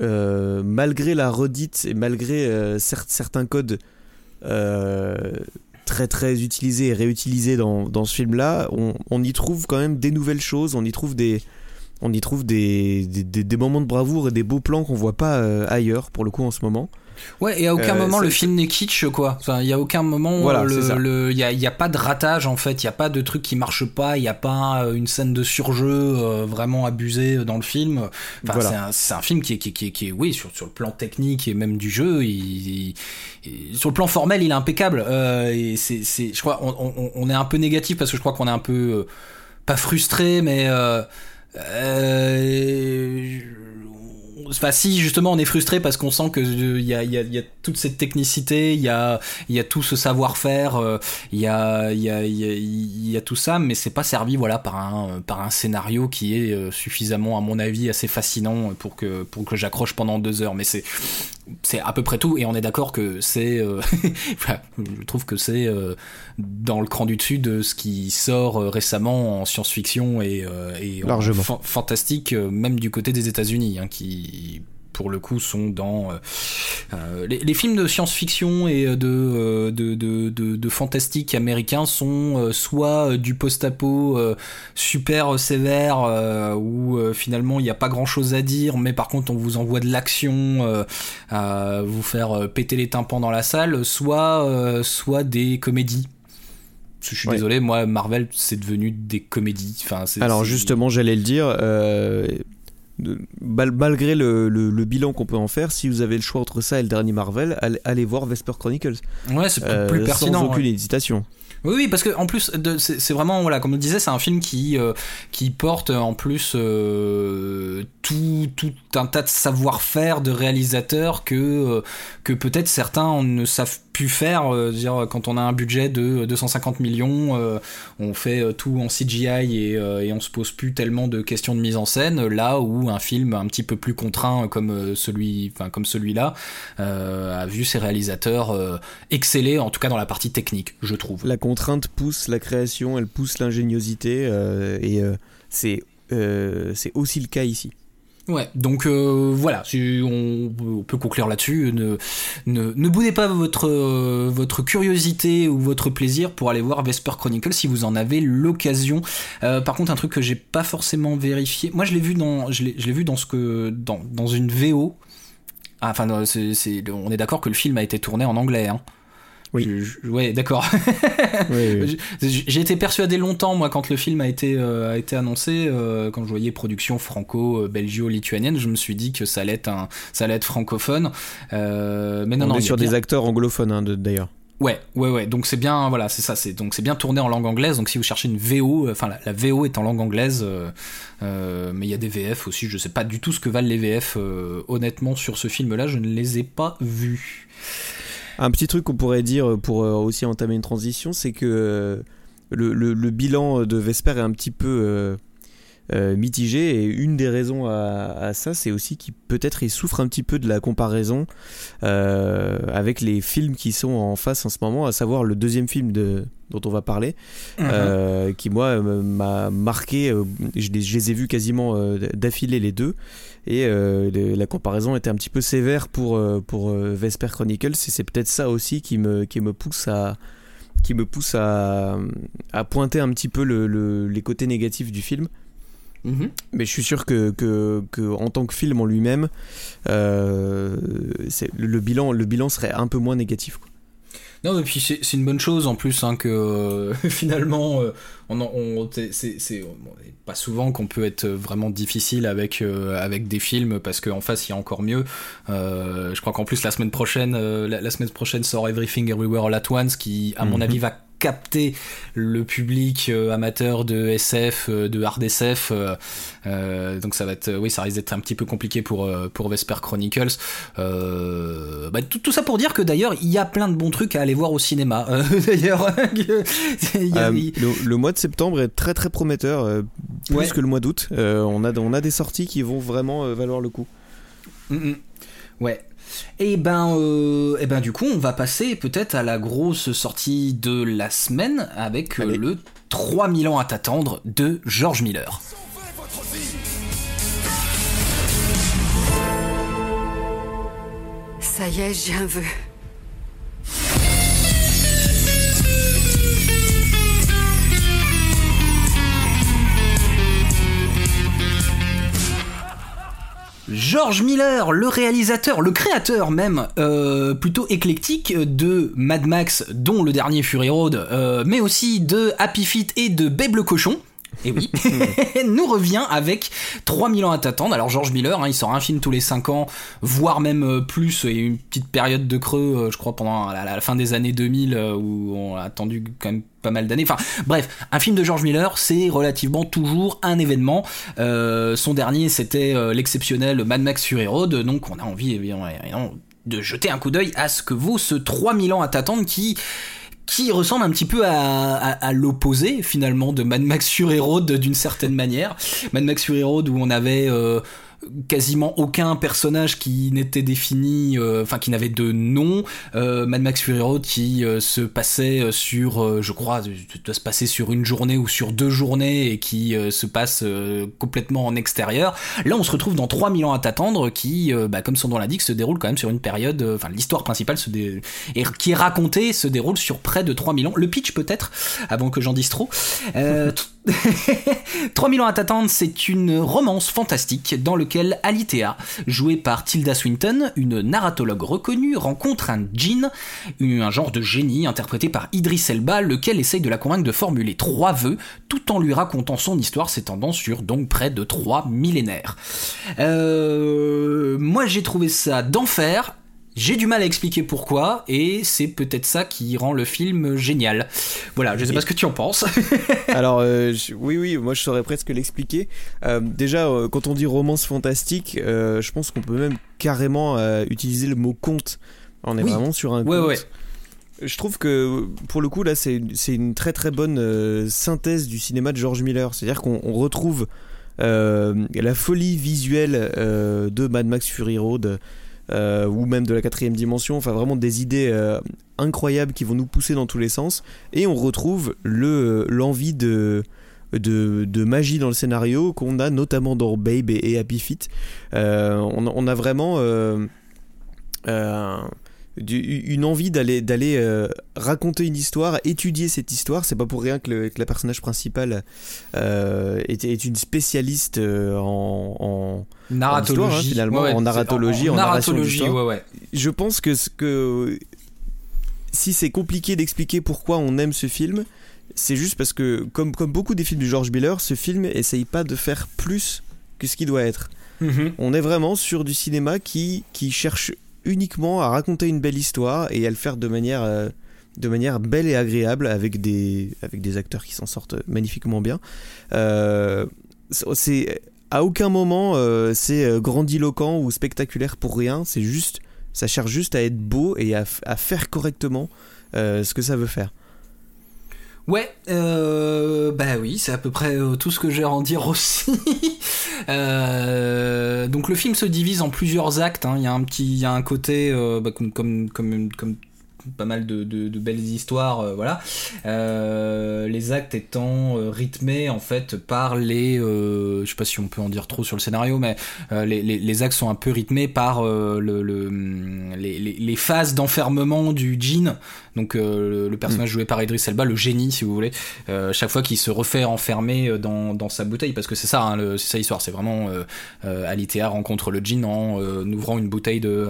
malgré la redite et malgré certains codes très très utilisés et réutilisés dans, dans ce film-là, on, on, y trouve quand même des nouvelles choses, on y trouve des, on y trouve des, des, moments de bravoure et des beaux plans qu'on voit pas euh, ailleurs pour le coup en ce moment. Ouais, et à aucun euh, moment le film n'est kitsch, quoi. Enfin, il y a aucun moment voilà, le, il y a, y a, pas de ratage en fait, il y a pas de truc qui marche pas, il y a pas euh, une scène de surjeu vraiment abusée dans le film. Enfin, c'est un, film qui est, qui, qui, qui oui, sur, sur le plan technique et même du jeu, il, sur le plan formel, il est impeccable. et c'est, je crois, on, on, est un peu négatif parce que je crois qu'on est un peu pas frustré, mais euh, enfin si justement on est frustré parce qu'on sent que il y, a, y, a, y, a, toute cette technicité, il y a, y a tout ce savoir-faire, il y a, il y a, y a tout ça, mais c'est pas servi voilà par un, par un scénario qui est suffisamment à mon avis assez fascinant pour que, pour que j'accroche pendant deux heures. Mais c'est, c'est à peu près tout et on est d'accord que c'est euh, je trouve que c'est euh, dans le cran du dessus de ce qui sort euh, récemment en science-fiction et, et fantastique même du côté des États-Unis hein, qui pour le coup sont dans euh, euh, les, films de science-fiction et de euh, de, de, de, fantastique américains sont soit du post-apo super sévère où finalement il n'y a pas grand chose à dire mais par contre on vous envoie de l'action à vous faire péter les tympans dans la salle soit soit des comédies je suis désolé, moi, Marvel, c'est devenu des comédies. Enfin, Alors justement, j'allais le dire, malgré le, bilan qu'on peut en faire, si vous avez le choix entre ça et le dernier Marvel, allez, voir Vesper Chronicles. Ouais, c'est plus, euh, pertinent. Sans aucune hésitation. Oui, oui, parce que en plus, c'est vraiment voilà, comme on disait, c'est un film qui euh, qui porte en plus euh, tout, tout un tas de savoir-faire de réalisateurs que que peut-être certains ne savent pu faire. Euh, dire, quand on a un budget de 250 millions, euh, on fait euh, tout en CGI et, et, on se pose plus tellement de questions de mise en scène. Là où un film un petit peu plus contraint comme celui, enfin comme celui-là, a vu ses réalisateurs exceller, en tout cas dans la partie technique, je trouve. La contrainte pousse la création, elle pousse l'ingéniosité et c'est c'est aussi le cas ici. Ouais, donc euh, voilà, on, on, peut conclure là-dessus. Ne, ne, ne, boudez pas votre, euh, votre curiosité ou votre plaisir pour aller voir Vesper Chronicle si vous en avez l'occasion. Euh, par contre, un truc que j'ai pas forcément vérifié, moi je l'ai vu dans, je l'ai vu dans ce que, dans, dans une VO. Ah, enfin, on est d'accord que le film a été tourné en anglais. Hein. Oui. ouais, d'accord. J'ai été persuadé longtemps, moi, quand le film a été, euh, a été annoncé, euh, quand je voyais production franco-belgio-lituanienne, je me suis dit que ça allait être, un, ça allait être francophone. Euh, mais non, On non, est sur des acteurs anglophones, hein, d'ailleurs. Ouais, ouais, ouais. Donc c'est bien, voilà, c'est ça. C'est donc c'est bien tourné en langue anglaise. Donc si vous cherchez une VO, enfin la, VO est en langue anglaise, mais il y a des VF aussi. Je sais pas du tout ce que valent les VF. honnêtement, sur ce film-là, je ne les ai pas vus. Un petit truc qu'on pourrait dire pour euh, aussi entamer une transition, c'est que euh, le, bilan de Vesper est un petit peu euh, mitigé et une des raisons à, ça, c'est aussi qu'il peut-être il souffre un petit peu de la comparaison avec les films qui sont en face en ce moment, à savoir le deuxième film de, dont on va parler, mhm. qui moi m'a marqué. Je les, je les, ai vus quasiment d'affilée les deux et euh, la comparaison était un petit peu sévère pour, euh, pour euh, Vesper Chronicles et c'est peut-être ça aussi qui me, qui me pousse à qui me pousse à, à pointer un petit peu le, les côtés négatifs du film. Mhm. Mais je suis sûr que, que, que, en tant que film en lui-même, le, bilan, le bilan serait un peu moins négatif. Quoi. Non, et puis c'est une bonne chose en plus hein, que euh, finalement, euh, on, on c'est pas souvent qu'on peut être vraiment difficile avec euh, avec des films parce qu'en face il y a encore mieux. je crois qu'en plus la semaine prochaine, la, semaine prochaine sort Everything Everywhere All at Once qui, à mon mhm. avis, va capter le public euh, amateur de SF, euh, de hard SF. Euh, donc ça va être, oui, ça risque d'être un petit peu compliqué pour pour Vesper Chronicles. Bah, tout, ça pour dire que d'ailleurs il y a plein de bons trucs à aller voir au cinéma. d'ailleurs, le, mois de septembre est très très prometteur, plus que le mois d'août. on a on a des sorties qui vont vraiment valoir le coup. Mm, mm. Ouais. Et ben, euh, et ben du coup, on va passer peut-être à la grosse sortie de la semaine avec euh, le 3000 ans à t'attendre de George Miller. Ça y est, j'ai un vœu. George Miller, le réalisateur, le créateur même, euh, plutôt éclectique de Mad Max, dont le dernier Fury Road, euh, mais aussi de Happy Feet et de Babe le cochon. Et oui, nous revient avec 3000 ans à t'attendre. Alors George Miller, hein, il sort un film tous les 5 ans, voire même euh, plus, et une petite période de creux, euh, je crois, pendant la, fin des années 2000, euh, où on a attendu quand même pas mal d'années. Enfin, bref, un film de George Miller, c'est relativement toujours un événement. son dernier, c'était l'exceptionnel Mad Max Fury Road, donc on a envie évidemment, de jeter un coup d'œil à ce que vaut ce 3000 ans à t'attendre qui qui ressemble un petit peu à, l'opposé finalement de Mad Max Fury Road d'une certaine manière. Mad Max Fury Road où on avait euh, quasiment aucun personnage qui n'était défini, euh, enfin qui n'avait de nom. Euh, Mad Max Fury Road qui euh, se passait sur, je crois, doit se passer sur une journée ou sur deux journées et qui se passe complètement en extérieur. Là, on se retrouve dans 3000 ans à t'attendre qui, bah, comme son nom l'indique, se déroule quand même sur une période, enfin l'histoire principale se dé... et qui est racontée se déroule sur près de 3000 ans. Le pitch peut-être, avant que j'en dise trop. 3000 ans à t'attendre, c'est une romance fantastique dans lequel Alitea, jouée par Tilda Swinton, une narratologue reconnue, rencontre un djinn, un genre de génie interprété par Idris Elba, lequel essaye de la convaincre de formuler trois vœux tout en lui racontant son histoire s'étendant sur donc près de trois millénaires. Euh, moi j'ai trouvé ça d'enfer, j'ai du mal à expliquer pourquoi, et c'est peut-être ça qui rend le film génial. Voilà, je sais pas ce que tu en penses. Alors, euh, oui, oui, moi je saurais presque l'expliquer. Euh, déjà, euh, quand on dit romance fantastique, je pense qu'on peut même carrément utiliser le mot conte. On est vraiment sur un conte. Ouais. Je trouve que pour le coup, là, c'est une très très bonne synthèse du cinéma de George Miller. C'est-à-dire qu'on retrouve la folie visuelle de Mad Max Fury Road. Euh, ou même de la quatrième dimension, enfin vraiment des idées euh, incroyables qui vont nous pousser dans tous les sens, et on retrouve le l'envie de, de, magie dans le scénario qu'on a notamment dans Babe et, Happy Feet. Euh, on, a vraiment une envie d'aller d'aller euh, raconter une histoire, étudier cette histoire. C'est pas pour rien que, le, que la personnage principale euh, est, est, une spécialiste euh, en, en narratologie, hein, finalement, en narratologie, en, narratologie. Je pense que ce que si c'est compliqué d'expliquer pourquoi on aime ce film, c'est juste parce que comme comme beaucoup des films du George Miller, ce film essaye pas de faire plus que ce qu'il doit être. Mhm. On est vraiment sur du cinéma qui, qui cherche uniquement à raconter une belle histoire et à le faire de manière, euh, de manière belle et agréable avec des, avec des acteurs qui s'en sortent magnifiquement bien. Euh, c'est à aucun moment euh, c'est grandiloquent ou spectaculaire pour rien. C'est juste, ça cherche juste à être beau et à, à faire correctement ce que ça veut faire. Ouais, euh, bah oui, c'est à peu près euh, tout ce que j'ai à en dire aussi. euh, donc le film se divise en plusieurs actes. Hein. Il y a un petit, il y a un côté euh, bah, comme, comme, comme, comme pas mal de, de, belles histoires, euh, voilà. Euh, les actes étant euh, rythmés en fait par les, je sais pas si on peut en dire trop sur le scénario, mais les, les, les, actes sont un peu rythmés par le, le les, les, phases d'enfermement du djinn. Donc le, personnage mm. joué par Idris Elba, le génie si vous voulez, chaque fois qu'il se refait enfermer dans, dans sa bouteille, parce que c'est ça, hein, c'est ça l'histoire, c'est vraiment Alitea rencontre le djinn en ouvrant une bouteille de,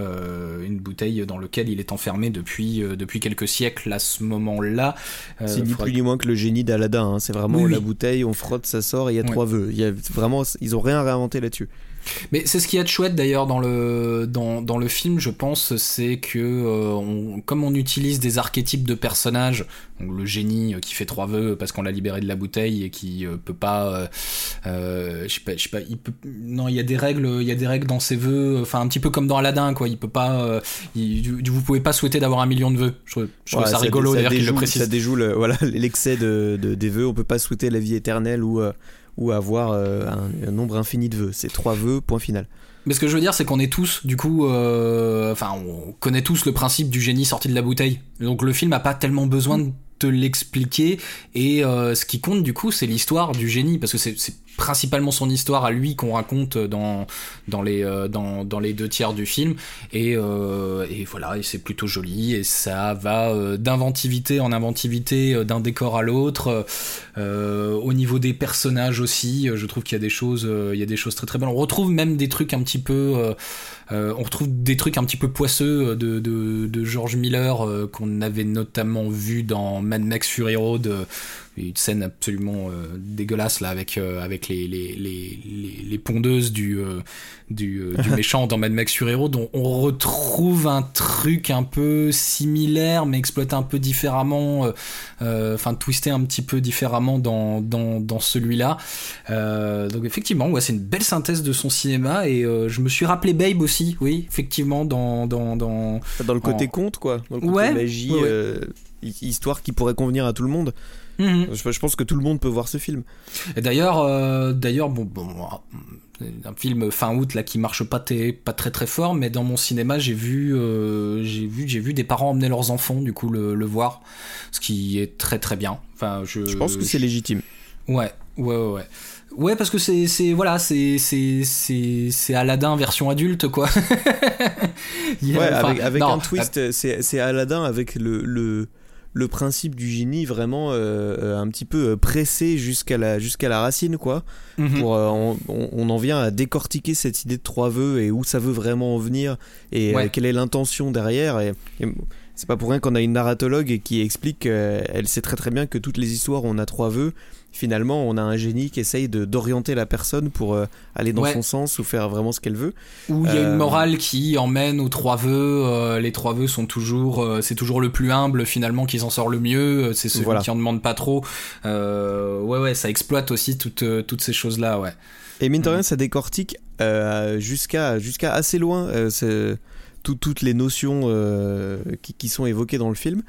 une bouteille dans lequel il est enfermé depuis depuis quelques siècles à ce moment-là. Euh, c'est ni plus ni moins que le génie d'Aladin. Hein. C'est vraiment la bouteille, on frotte, ça sort, et il y a trois vœux. Il y a vraiment, ils ont rien réinventé là-dessus. Mais c'est ce qui y a de chouette d'ailleurs dans le, dans, dans, le film, je pense, c'est que euh, comme on utilise des archétypes de personnages, donc le génie euh, qui fait trois vœux parce qu'on l'a libéré de la bouteille et qui euh, peut pas, je sais pas, je sais pas, il peut, non, il y a des règles, il y a des règles dans ses vœux, enfin un petit peu comme dans Aladdin, quoi. Il peut pas, vous pouvez pas souhaiter d'avoir un million de vœux. Je, trouve ça, rigolo d'ailleurs qu'il le précise. Ça déjoue voilà l'excès de, de, des vœux. On peut pas souhaiter la vie éternelle ou ou avoir euh, un, nombre infini de vœux. C'est trois vœux, point final. Mais ce que je veux dire, c'est qu'on est tous, du coup, euh, enfin, on connaît tous le principe du génie sorti de la bouteille. Donc le film a pas tellement besoin de te l'expliquer. Et euh, ce qui compte, du coup, c'est l'histoire du génie, parce que c'est principalement son histoire à lui qu'on raconte dans, dans, les, euh, dans, dans, les deux tiers du film. Et, euh, voilà, c'est plutôt joli, et ça va euh, d'inventivité en inventivité d'un décor à l'autre. au niveau des personnages aussi, je trouve qu'il y a des choses, il y a des choses très très bonnes. On retrouve même des trucs un petit peu... on retrouve des trucs un petit peu poisseux de, de, de George Miller qu'on avait notamment vu dans Mad Max Fury Road une scène absolument euh, dégueulasse là avec euh, avec les les, les, les, pondeuses du euh, du, du, méchant dans Mad Max sur Hero dont on retrouve un truc un peu similaire mais exploité un peu différemment enfin twisté un petit peu différemment dans dans, dans celui-là. Donc effectivement ouais c'est une belle synthèse de son cinéma et je me suis rappelé Babe aussi oui effectivement dans dans dans dans le côté conte quoi. Dans le côté ouais, magie histoire qui pourrait convenir à tout le monde Mhm. Je, pense que tout le monde peut voir ce film. Et d'ailleurs, euh, d'ailleurs, bon, bon, un film fin août là qui marche pas, pas très très fort, mais dans mon cinéma j'ai vu, euh, j'ai vu, j'ai vu des parents emmener leurs enfants du coup le, voir, ce qui est très très bien. Enfin, je, je pense que c'est légitime. Ouais, ouais, ouais. ouais. Ouais, parce que c'est, c'est voilà, c'est, c'est, c'est, c'est Aladdin version adulte, quoi. ouais, avec, avec un twist, c'est, c'est Aladdin avec le, le, le principe du génie vraiment euh, euh, un petit peu euh, pressé jusqu'à la, jusqu'à la racine, quoi. Mhm. Pour, on, on, en vient à décortiquer cette idée de trois vœux et où ça veut vraiment en venir et quelle est l'intention derrière. Et, c'est pas pour rien qu'on a une narratologue qui explique qu'elle sait très très bien que toutes les histoires on a trois vœux, finalement, on a un génie qui essaye de, d'orienter la personne pour euh, aller dans son sens ou faire vraiment ce qu'elle veut. Ou il y a une euh, morale qui emmène aux trois vœux. Euh, les trois vœux sont toujours, c'est toujours le plus humble finalement qui s'en sort le mieux. C'est celui qui en demande pas trop. ouais, ouais, ça exploite aussi toutes, toutes ces choses-là, ouais. Et mine de rien, ça décortique jusqu'à jusqu'à assez loin toutes les notions qui, qui, sont évoquées dans le film.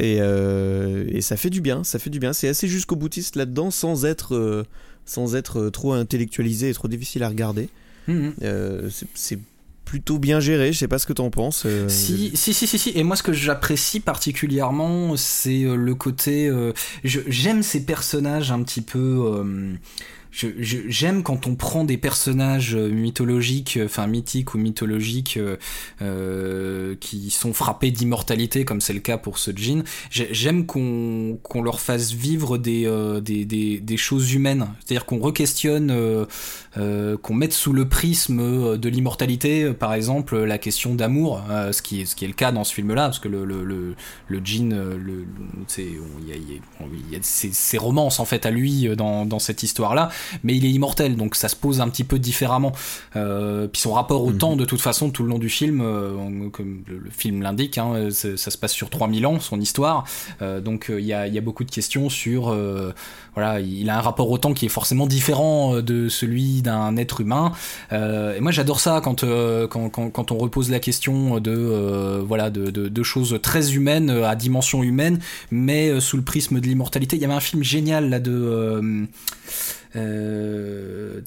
Euh, et, ça fait du bien, ça fait du bien. C'est assez jusqu'au boutiste là-dedans sans être, euh, sans être euh, trop intellectualisé et trop difficile à regarder. Mhm. c'est plutôt bien géré, je sais pas ce que t'en penses. Si, si, si, si, si, Et moi, ce que j'apprécie particulièrement, c'est le côté. J'aime ces personnages un petit peu j'aime quand on prend des personnages euh, mythologiques, euh, enfin mythiques ou mythologiques, euh, qui sont frappés d'immortalité, comme c'est le cas pour ce jean. J'aime qu'on qu'on leur fasse vivre des, des, des, des, choses humaines, c'est-à-dire qu'on requestionne, qu'on mette sous le prisme de l'immortalité, par exemple, la question d'amour, ce, qui est, ce qui est le cas dans ce film-là, parce que le, le, le, le jean, le, il y a, y a ses, ses romances en fait à lui dans, dans cette histoire-là mais il est immortel, donc ça se pose un petit peu différemment. Euh, puis son rapport au mhm. temps, de toute façon, tout le long du film, euh, comme le, film l'indique, hein, ça se passe sur 3000 ans, son histoire. Euh, donc il y a, y, a, beaucoup de questions sur voilà, il a un rapport au temps qui est forcément différent de celui d'un être humain. Euh, et moi, j'adore ça quand, quand, quand, quand, on repose la question de voilà de, de, de, choses très humaines à dimension humaine, mais sous le prisme de l'immortalité. Il y avait un film génial là de euh,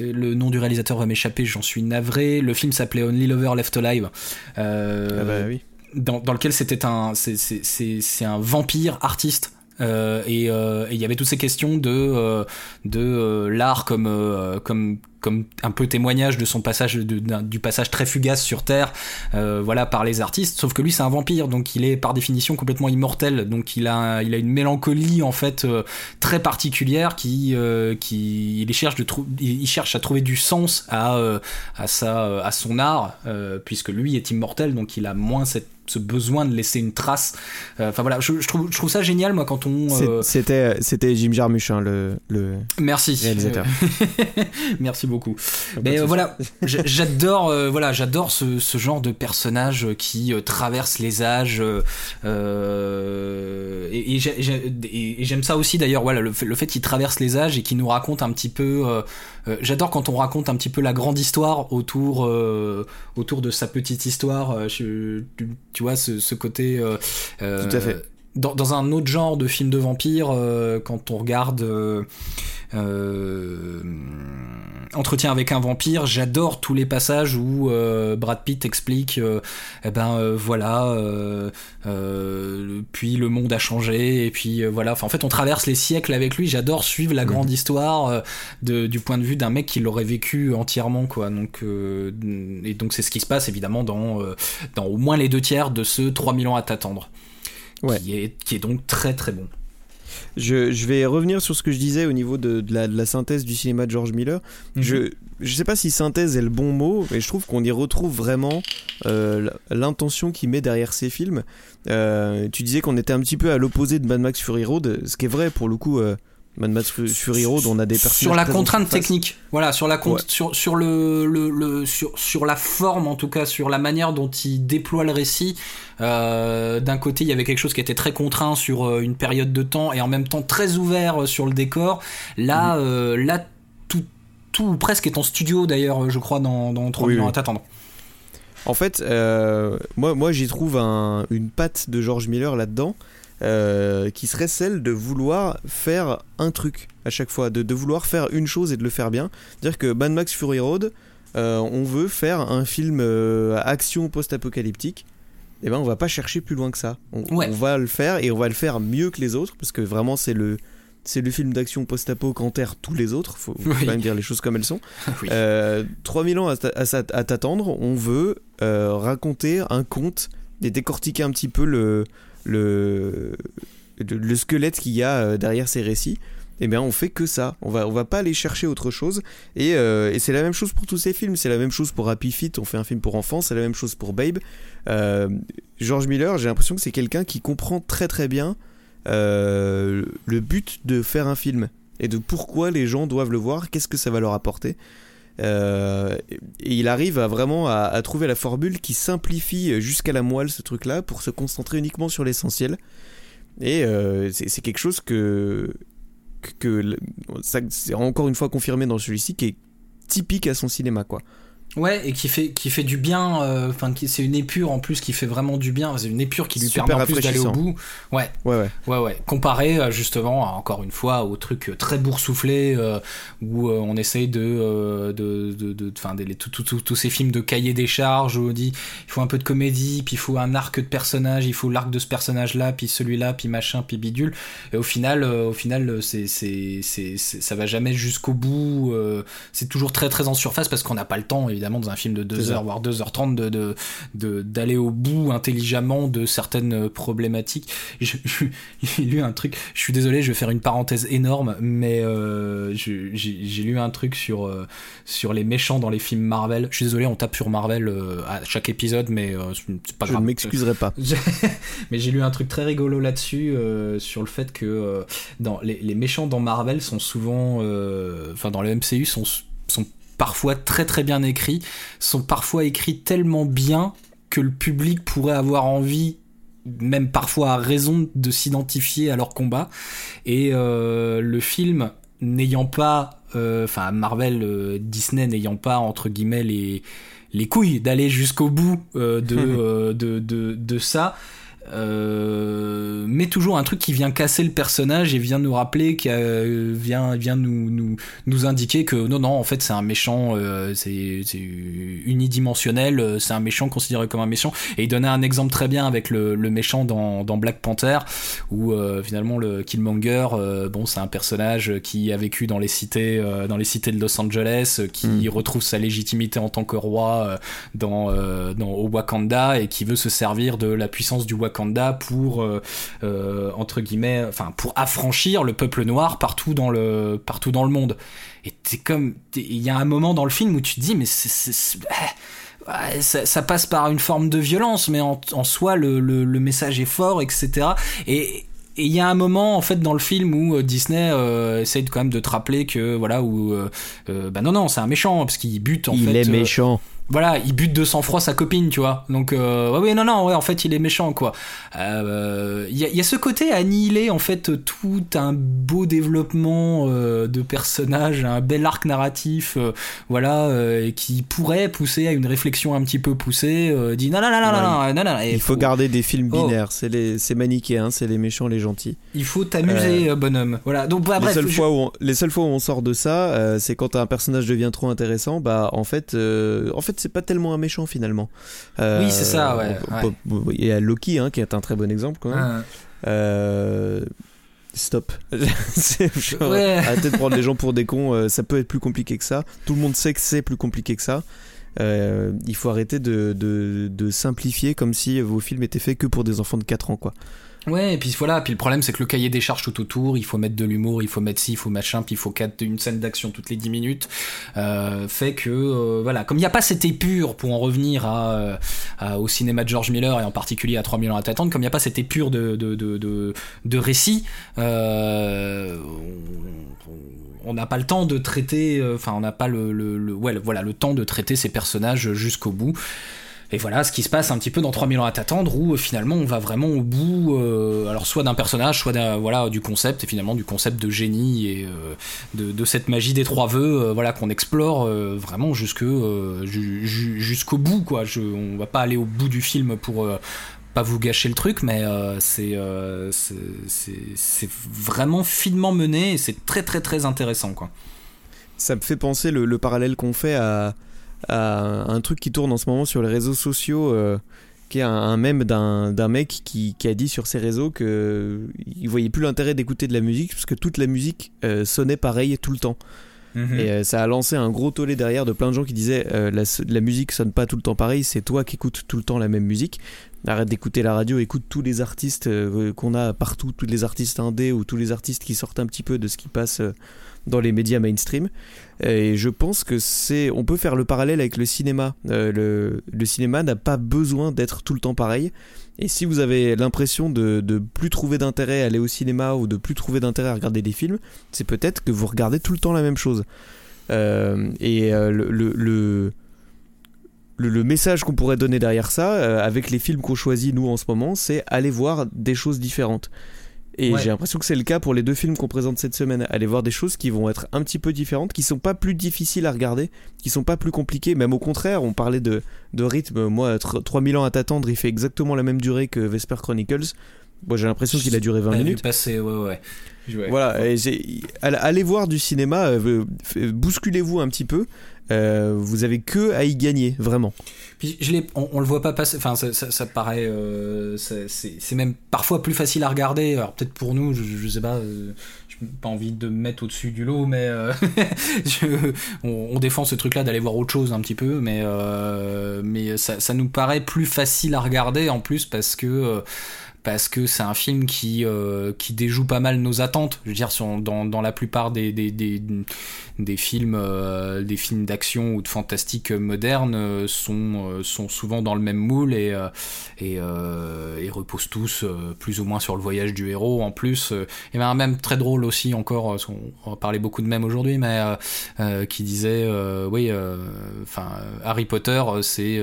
le nom du réalisateur va m'échapper, j'en suis navré. Le film s'appelait Only Lover Left Alive. Euh, ah bah oui. Dans, dans, lequel c'était un c'est un vampire artiste euh, et il y avait toutes ces questions de de l'art comme comme comme un peu témoignage de son passage du passage très fugace sur Terre euh, voilà par les artistes. Sauf que lui c'est un vampire donc il est par définition complètement immortel. Donc il a il a une mélancolie en fait euh, très particulière qui euh, qui il cherche de il cherche à trouver du sens à à sa à son art puisque lui est immortel donc il a moins cette ce besoin de laisser une trace. Euh, enfin voilà, je, trouve, je trouve ça génial moi quand on. Euh, c'était c'était Jim Jarmusch hein, le, le Merci. réalisateur. Merci beaucoup. Mais euh, voilà, j'adore voilà j'adore ce, ce, genre de personnage qui traverse les âges et, et j'aime ça aussi d'ailleurs voilà le, le fait qu'il traverse les âges et qu'il nous raconte un petit peu euh, j'adore quand on raconte un petit peu la grande histoire autour, euh, autour de sa petite histoire. Euh, tu, vois, ce, côté. Tout à fait. Dans, dans, un autre genre de film de vampire, quand on regarde euh, entretien avec un vampire, j'adore tous les passages où euh, Brad Pitt explique, euh, eh ben voilà, puis le monde a changé et puis voilà. Enfin, en fait, on traverse les siècles avec lui. J'adore suivre la grande mhm. histoire de, du point de vue d'un mec qui l'aurait vécu entièrement, quoi. Donc, et donc c'est ce qui se passe évidemment dans, dans au moins les deux tiers de ce 3000 ans à t'attendre, qui, est, qui est donc très très bon. Je, je, vais revenir sur ce que je disais au niveau de, de, la, de la, synthèse du cinéma de George Miller. Mm -hmm. Je je sais pas si synthèse est le bon mot, mais je trouve qu'on y retrouve vraiment euh, l'intention qu'il met derrière ses films. Euh, tu disais qu'on était un petit peu à l'opposé de Mad Max Fury Road, ce qui est vrai pour le coup. Euh, Mad Max Fury Road, on a des personnages sur la contrainte technique. Voilà, sur la ouais. sur sur le, le, le, sur sur la forme en tout cas, sur la manière dont il déploie le récit. Euh, D'un côté, il y avait quelque chose qui était très contraint sur une période de temps et en même temps très ouvert sur le décor. Là, mmh. euh, là tout tout presque est en studio d'ailleurs, je crois, dans dans 3 oui, millions oui. à t'attendre. En fait, euh, moi, moi j'y trouve un, une patte de George Miller là-dedans. Euh, qui serait celle de vouloir faire un truc à chaque fois, de, de vouloir faire une chose et de le faire bien. Dire que Mad Max Fury Road, euh, on veut faire un film euh, action post-apocalyptique. Et ben on va pas chercher plus loin que ça. On, ouais. on, va le faire et on va le faire mieux que les autres parce que vraiment c'est le c'est le film d'action post-apo qu'enterre tous les autres. Faut, faut oui. quand même dire les choses comme elles sont. oui. 3000 ans à, à, à t'attendre, on veut raconter un conte et décortiquer un petit peu le le, le, le squelette qu'il y a derrière ces récits, eh bien on fait que ça. On va, on va pas aller chercher autre chose. Et, euh, et c'est la même chose pour tous ces films. C'est la même chose pour Happy Feet, on fait un film pour enfants. C'est la même chose pour Babe. Euh, George Miller, j'ai l'impression que c'est quelqu'un qui comprend très très bien euh, le but de faire un film et de pourquoi les gens doivent le voir, qu'est-ce que ça va leur apporter. Euh, et il arrive à vraiment à, trouver la formule qui simplifie jusqu'à la moelle ce truc-là pour se concentrer uniquement sur l'essentiel. Et euh, c'est quelque chose que, que, que ça, c'est encore une fois confirmé dans celui-ci qui est typique à son cinéma, quoi. Ouais, et qui fait, qui fait du bien. Enfin, euh, c'est une épure en plus qui fait vraiment du bien. C'est une épure qui lui Super permet en plus d'aller au bout. Ouais. Ouais, ouais. Ouais, ouais. Comparé justement, encore une fois, au truc très boursouflé euh, où euh, on essaye de. de, de, de enfin, tous ces films de cahier des charges où on dit il faut un peu de comédie, puis il faut un arc de personnage, il faut l'arc de ce personnage-là, puis celui-là, puis machin, puis bidule. Et au final, au final, c'est, c'est, c'est, ça va jamais jusqu'au bout. c'est toujours très, très en surface parce qu'on n'a pas le temps, évidemment dans un film de 2h voire 2h30 de, de, de, d'aller au bout intelligemment de certaines problématiques. J'ai lu un truc je suis désolé je vais faire une parenthèse énorme mais euh, j'ai lu un truc sur, euh, sur les méchants dans les films Marvel. Je suis désolé on tape sur Marvel euh, à chaque épisode mais c'est pas je grave. je ne m'excuserai pas. Mais j'ai lu un truc très rigolo là-dessus sur le fait que dans les, les, méchants dans Marvel sont souvent enfin dans le MCU sont, sont parfois très très bien écrits, sont parfois écrits tellement bien que le public pourrait avoir envie même parfois à raison de s'identifier à leur combat. Et euh, le film n'ayant pas enfin euh, Marvel euh, Disney n'ayant pas entre guillemets les les couilles d'aller jusqu'au bout de, de, de, de ça euh, mais toujours un truc qui vient casser le personnage et vient nous rappeler, qui euh, vient, vient nous, nous, nous indiquer que non, non, en fait, c'est un méchant, euh, c'est unidimensionnel, c'est un méchant considéré comme un méchant. Et il donnait un exemple très bien avec le, le méchant dans, dans Black Panther, où euh, finalement le Killmonger, euh, bon, c'est un personnage qui a vécu dans les cités, dans les cités de Los Angeles, qui mm. retrouve sa légitimité en tant que roi dans, dans au Wakanda et qui veut se servir de la puissance du Wakanda pour euh, euh, entre guillemets enfin pour affranchir le peuple noir partout dans le partout dans le monde. Et t'es comme il y a un moment dans le film où tu te dis mais c'est ça, ça, passe par une forme de violence mais en, en soi le, le, le, message est fort etc et il y a un moment en fait dans le film où Disney euh, essaye quand même de te rappeler que voilà où euh, euh, bah non non c'est un méchant parce qu'il bute en il fait il est méchant voilà, il bute de sang-froid sa copine, tu vois. Donc, euh, ouais, ouais, non, non, ouais, en fait, il est méchant, quoi. Il euh, y, a, y, a ce côté annihiler, en fait, tout un beau développement euh, de personnages, un bel arc narratif, euh, voilà, euh, qui pourrait pousser à une réflexion un petit peu poussée. dit non, non, non, non, ouais. non, non, non, Il faut, faut, garder des films binaires, oh. c'est les, c'est manichéen, c'est les méchants, les gentils. Il faut t'amuser, bonhomme. Voilà. Donc, bah, les bref, seules je... fois où on, les seules fois où on sort de ça, c'est quand un personnage devient trop intéressant, bah, en fait, en fait, c'est pas tellement un méchant finalement. Euh, oui, c'est ça, ouais. On, ouais. Il y a Loki hein, qui est un très bon exemple quand même. Ah. Euh, stop. ouais. Arrêtez de prendre les gens pour des cons, euh, ça peut être plus compliqué que ça. Tout le monde sait que c'est plus compliqué que ça. Euh, il faut arrêter de, de, de, simplifier comme si vos films étaient faits que pour des enfants de 4 ans quoi. Ouais, et puis voilà, puis le problème c'est que le cahier des charges tout autour, il faut mettre de l'humour, il faut mettre ci, il faut machin, puis il faut une scène d'action toutes les 10 minutes, euh, fait que euh, voilà, comme il n'y a pas cette épure pour en revenir à, à, au cinéma de George Miller et en particulier à 3000 ans à t'attendre, comme il n'y a pas cette épure de, de, de, de, récit, euh, on n'a pas le temps de traiter, enfin on n'a pas le, le, le, ouais, voilà, le temps de traiter ces personnages jusqu'au bout. Et voilà ce qui se passe un petit peu dans 3000 ans à t'attendre où euh, finalement on va vraiment au bout euh, alors soit d'un personnage soit voilà du concept et finalement du concept de génie et euh, de, cette magie des trois vœux euh, voilà qu'on explore euh, vraiment jusque jusqu'au bout quoi. Je, on va pas aller au bout du film pour pas vous gâcher le truc mais c'est, c'est, c'est vraiment finement mené et c'est très très très intéressant quoi. Ça me fait penser le parallèle qu'on fait à à un truc qui tourne en ce moment sur les réseaux sociaux, euh, qui est un, un mème d'un mec qui, qui, a dit sur ses réseaux qu'il ne voyait plus l'intérêt d'écouter de la musique parce que toute la musique euh, sonnait pareil tout le temps. Mmh. Et euh, ça a lancé un gros tollé derrière de plein de gens qui disaient euh, la, la, musique sonne pas tout le temps pareil, c'est toi qui écoutes tout le temps la même musique. Arrête d'écouter la radio, écoute tous les artistes euh, qu'on a partout, tous les artistes indés ou tous les artistes qui sortent un petit peu de ce qui passe dans les médias mainstream. Et je pense que c'est, on peut faire le parallèle avec le cinéma. Euh, le, cinéma n'a pas besoin d'être tout le temps pareil. Et si vous avez l'impression de, de plus trouver d'intérêt à aller au cinéma ou de plus trouver d'intérêt à regarder des films, c'est peut-être que vous regardez tout le temps la même chose. Euh, et euh, le, le, le message qu'on pourrait donner derrière ça, avec les films qu'on choisit nous en ce moment, c'est aller voir des choses différentes. Et ouais. j'ai l'impression que c'est le cas pour les deux films qu'on présente cette semaine. Aller voir des choses qui vont être un petit peu différentes, qui sont pas plus difficiles à regarder, qui sont pas plus compliquées. Même au contraire, on parlait de, de rythme. Moi, 3000 ans à t'attendre, il fait exactement la même durée que Vesper Chronicles. Moi, j'ai l'impression qu'il a duré 20 minutes. Passé, ouais, ouais. Ouais. Voilà, et allez voir du cinéma, euh, bousculez-vous un petit peu. Euh, vous avez que à y gagner, vraiment. Puis je on, on, le voit pas passer. Enfin, ça, paraît, euh, c'est même parfois plus facile à regarder. Alors peut-être pour nous, je, je sais pas. Euh, j'ai pas envie de me mettre au-dessus du lot, mais euh, on, défend ce truc-là d'aller voir autre chose un petit peu, mais mais ça, nous paraît plus facile à regarder en plus parce que parce que c'est un film qui, euh, qui déjoue pas mal nos attentes. Je veux dire, dans, dans la plupart des, des, des, films, euh, des films d'action ou de fantastique modernes euh, sont, sont souvent dans le même moule et, et, reposent tous plus ou moins sur le voyage du héros. En plus, il y un même très drôle aussi encore, on parler beaucoup de mèmes aujourd'hui, mais qui disait, oui, enfin, Harry Potter, c'est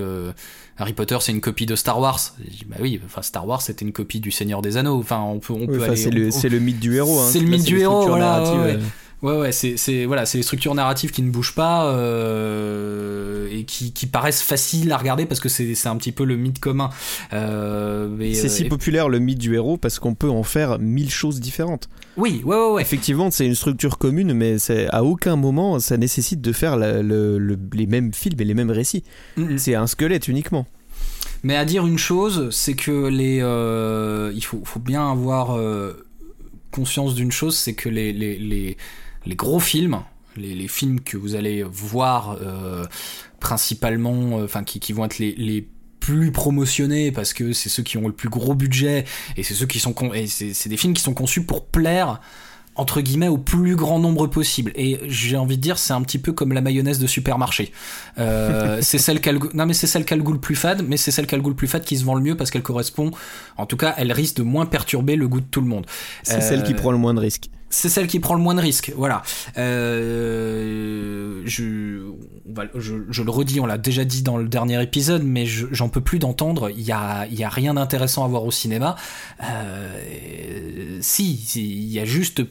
Harry Potter c'est une copie de Star Wars. Dit, bah oui, enfin Star Wars c'était une copie du Seigneur des Anneaux. Enfin on peut on oui, peut aller. C'est le, le, mythe du héros. Hein. C'est le mythe du héros. Voilà. Ouais, ouais. Ouais, c'est, voilà, les structures narratives qui ne bougent pas euh, et qui, qui paraissent faciles à regarder parce que c'est, un petit peu le mythe commun. Euh, c'est euh, si et... populaire le mythe du héros parce qu'on peut en faire mille choses différentes. Oui, ouais, ouais, ouais. Effectivement, c'est une structure commune, mais à aucun moment ça nécessite de faire la, le, le, les mêmes films et les mêmes récits. Mm-hmm. C'est un squelette uniquement. Mais à dire une chose, c'est que les, euh, il faut, faut bien avoir conscience d'une chose, c'est que les, les, les, les, gros films, les, les films que vous allez voir euh, principalement, enfin qui, qui vont être les, les plus promotionnés parce que c'est ceux qui ont le plus gros budget et c'est ceux qui sont con et c'est des films qui sont conçus pour plaire entre guillemets au plus grand nombre possible. Et j'ai envie de dire c'est un petit peu comme la mayonnaise de supermarché. Euh, c'est celle qui non mais c'est celle qui a le goût le plus fade mais c'est celle qui a le goût le plus fade qui se vend le mieux parce qu'elle correspond en tout cas elle risque de moins perturber le goût de tout le monde. C'est euh, celle qui prend le moins de risques c'est celle qui prend le moins de risques, voilà. Euh, je, je, le redis, on l'a déjà dit dans le dernier épisode, mais j'en peux plus d'entendre. Il y a, a rien d'intéressant à voir au cinéma. Euh, si, il y a juste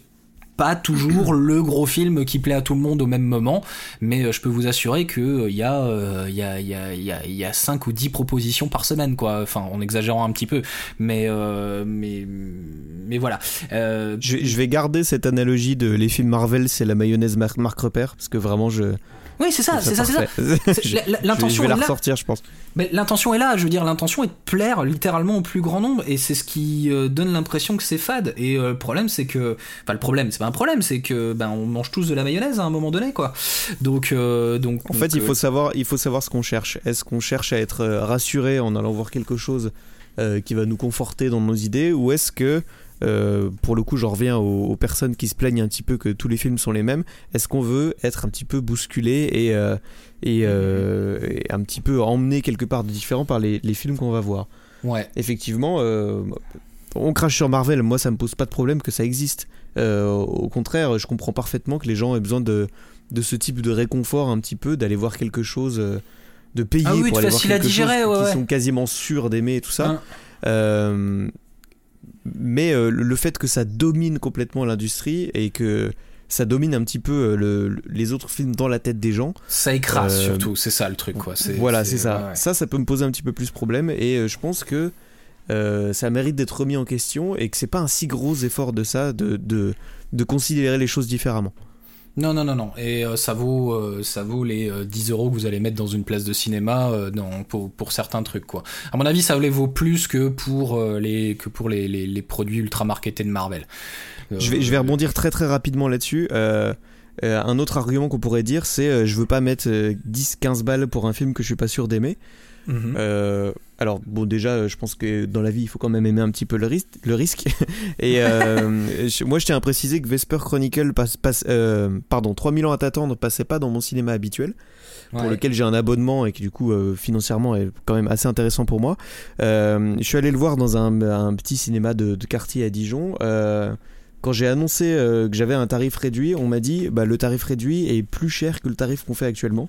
pas toujours le gros film qui plaît à tout le monde au même moment, mais je peux vous assurer que il y a il y a il y a il y a il y a 5 ou 10 propositions par semaine quoi, enfin en exagérant un petit peu, mais euh, mais mais voilà. Euh, je, je, vais garder cette analogie de les films Marvel, c'est la mayonnaise Marc Repère parce que vraiment je oui, c'est ça, c'est ça, c'est ça. L'intention je vais la ressortir, je pense. Mais l'intention est là, je veux dire, l'intention est de plaire littéralement au plus grand nombre, et c'est ce qui euh, donne l'impression que c'est fade. Et euh, le problème, c'est que, enfin, le problème, c'est pas un problème, c'est que, ben, on mange tous de la mayonnaise à un moment donné, quoi. Donc, euh, donc. En fait, il faut savoir, il faut savoir ce qu'on cherche. Est-ce qu'on cherche à être rassuré en allant voir quelque chose qui va nous conforter dans nos idées, ou est-ce que euh, pour le coup, j'en reviens aux, aux personnes qui se plaignent un petit peu que tous les films sont les mêmes. Est-ce qu'on veut être un petit peu bousculé et, euh, et, euh, et un petit peu emmené quelque part de différent par les, les films qu'on va voir? Ouais. Effectivement, on crache sur Marvel. Moi, ça me pose pas de problème que ça existe. Au contraire, je comprends parfaitement que les gens aient besoin de, de ce type de réconfort un petit peu, d'aller voir quelque chose, de payer Ah oui, pour aller voir quelque digérer, chose ouais, sont quasiment sûrs d'aimer et tout ça. Hein. Euh, mais euh, le- fait que ça domine complètement l'industrie et que ça domine un petit peu euh, le- les autres films dans la tête des gens. Ça écrase Euh, surtout, c'est ça le truc quoi. Voilà, c'est ça. ouais. Ça, ça peut me poser un petit peu plus problème et je pense que euh, ça mérite d'être remis en question et que c'est pas un si gros effort de ça de, de, de considérer les choses différemment. Non, non, non, non. Et euh, ça vaut, euh, ça vaut les euh, 10 euros que vous allez mettre dans une place de cinéma euh, dans- pour, pour certains trucs, quoi. À mon avis, ça les vaut plus que pour les, que pour les, les, les produits ultra marketés de Marvel. Je vais, je vais rebondir très très rapidement là-dessus. Un autre argument qu'on pourrait dire, c'est je veux pas mettre 10-15 balles pour un film que je suis pas sûr d'aimer. mhm. Alors bon déjà euh, je pense que dans la vie il faut quand même aimer un petit peu le risque, le risque. et euh, je- moi je tiens à préciser que Vesper Chronicle passe, passe euh, pardon 3000 ans à t'attendre passait pas dans mon cinéma habituel pour lequel j'ai un abonnement et qui du coup euh, financièrement est quand même assez intéressant pour moi. Je suis allé le voir dans un, un petit cinéma de, de quartier à Dijon. Quand j'ai annoncé que j'avais un tarif réduit, on m'a dit bah, le tarif réduit est plus cher que le tarif qu'on fait actuellement.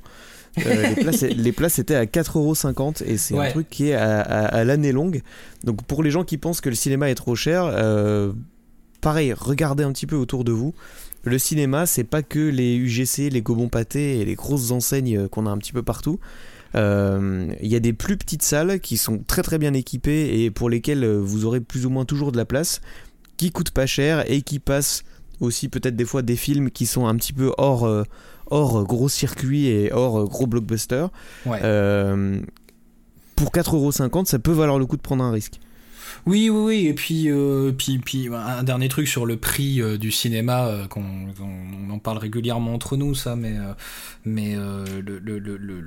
Euh, les, places, les places étaient à 4,50€ et c'est Ouais. un truc qui est à, à- à l'année longue. Donc pour les gens qui pensent que le cinéma est trop cher, euh, pareil, regardez un petit peu autour de vous. Le cinéma, c'est pas que les UGC, les Gobon Pâté et les grosses enseignes euh, qu'on a un petit peu partout. Euh, Il y a des plus petites salles qui sont très très bien équipées et pour lesquelles vous aurez plus ou moins toujours de la place, qui coûtent pas cher et qui passent aussi peut-être des fois des films qui sont un petit peu hors, euh, hors gros circuit et hors gros blockbuster. Ouais. Euh, pour 4,50€, ça peut valoir le coup de prendre un risque. Oui, oui, oui. Et puis, euh, puis, puis, un dernier truc sur le prix euh, du cinéma, euh, qu'on, qu'on- on en parle régulièrement entre nous, ça, mais, mais le, le, le, le-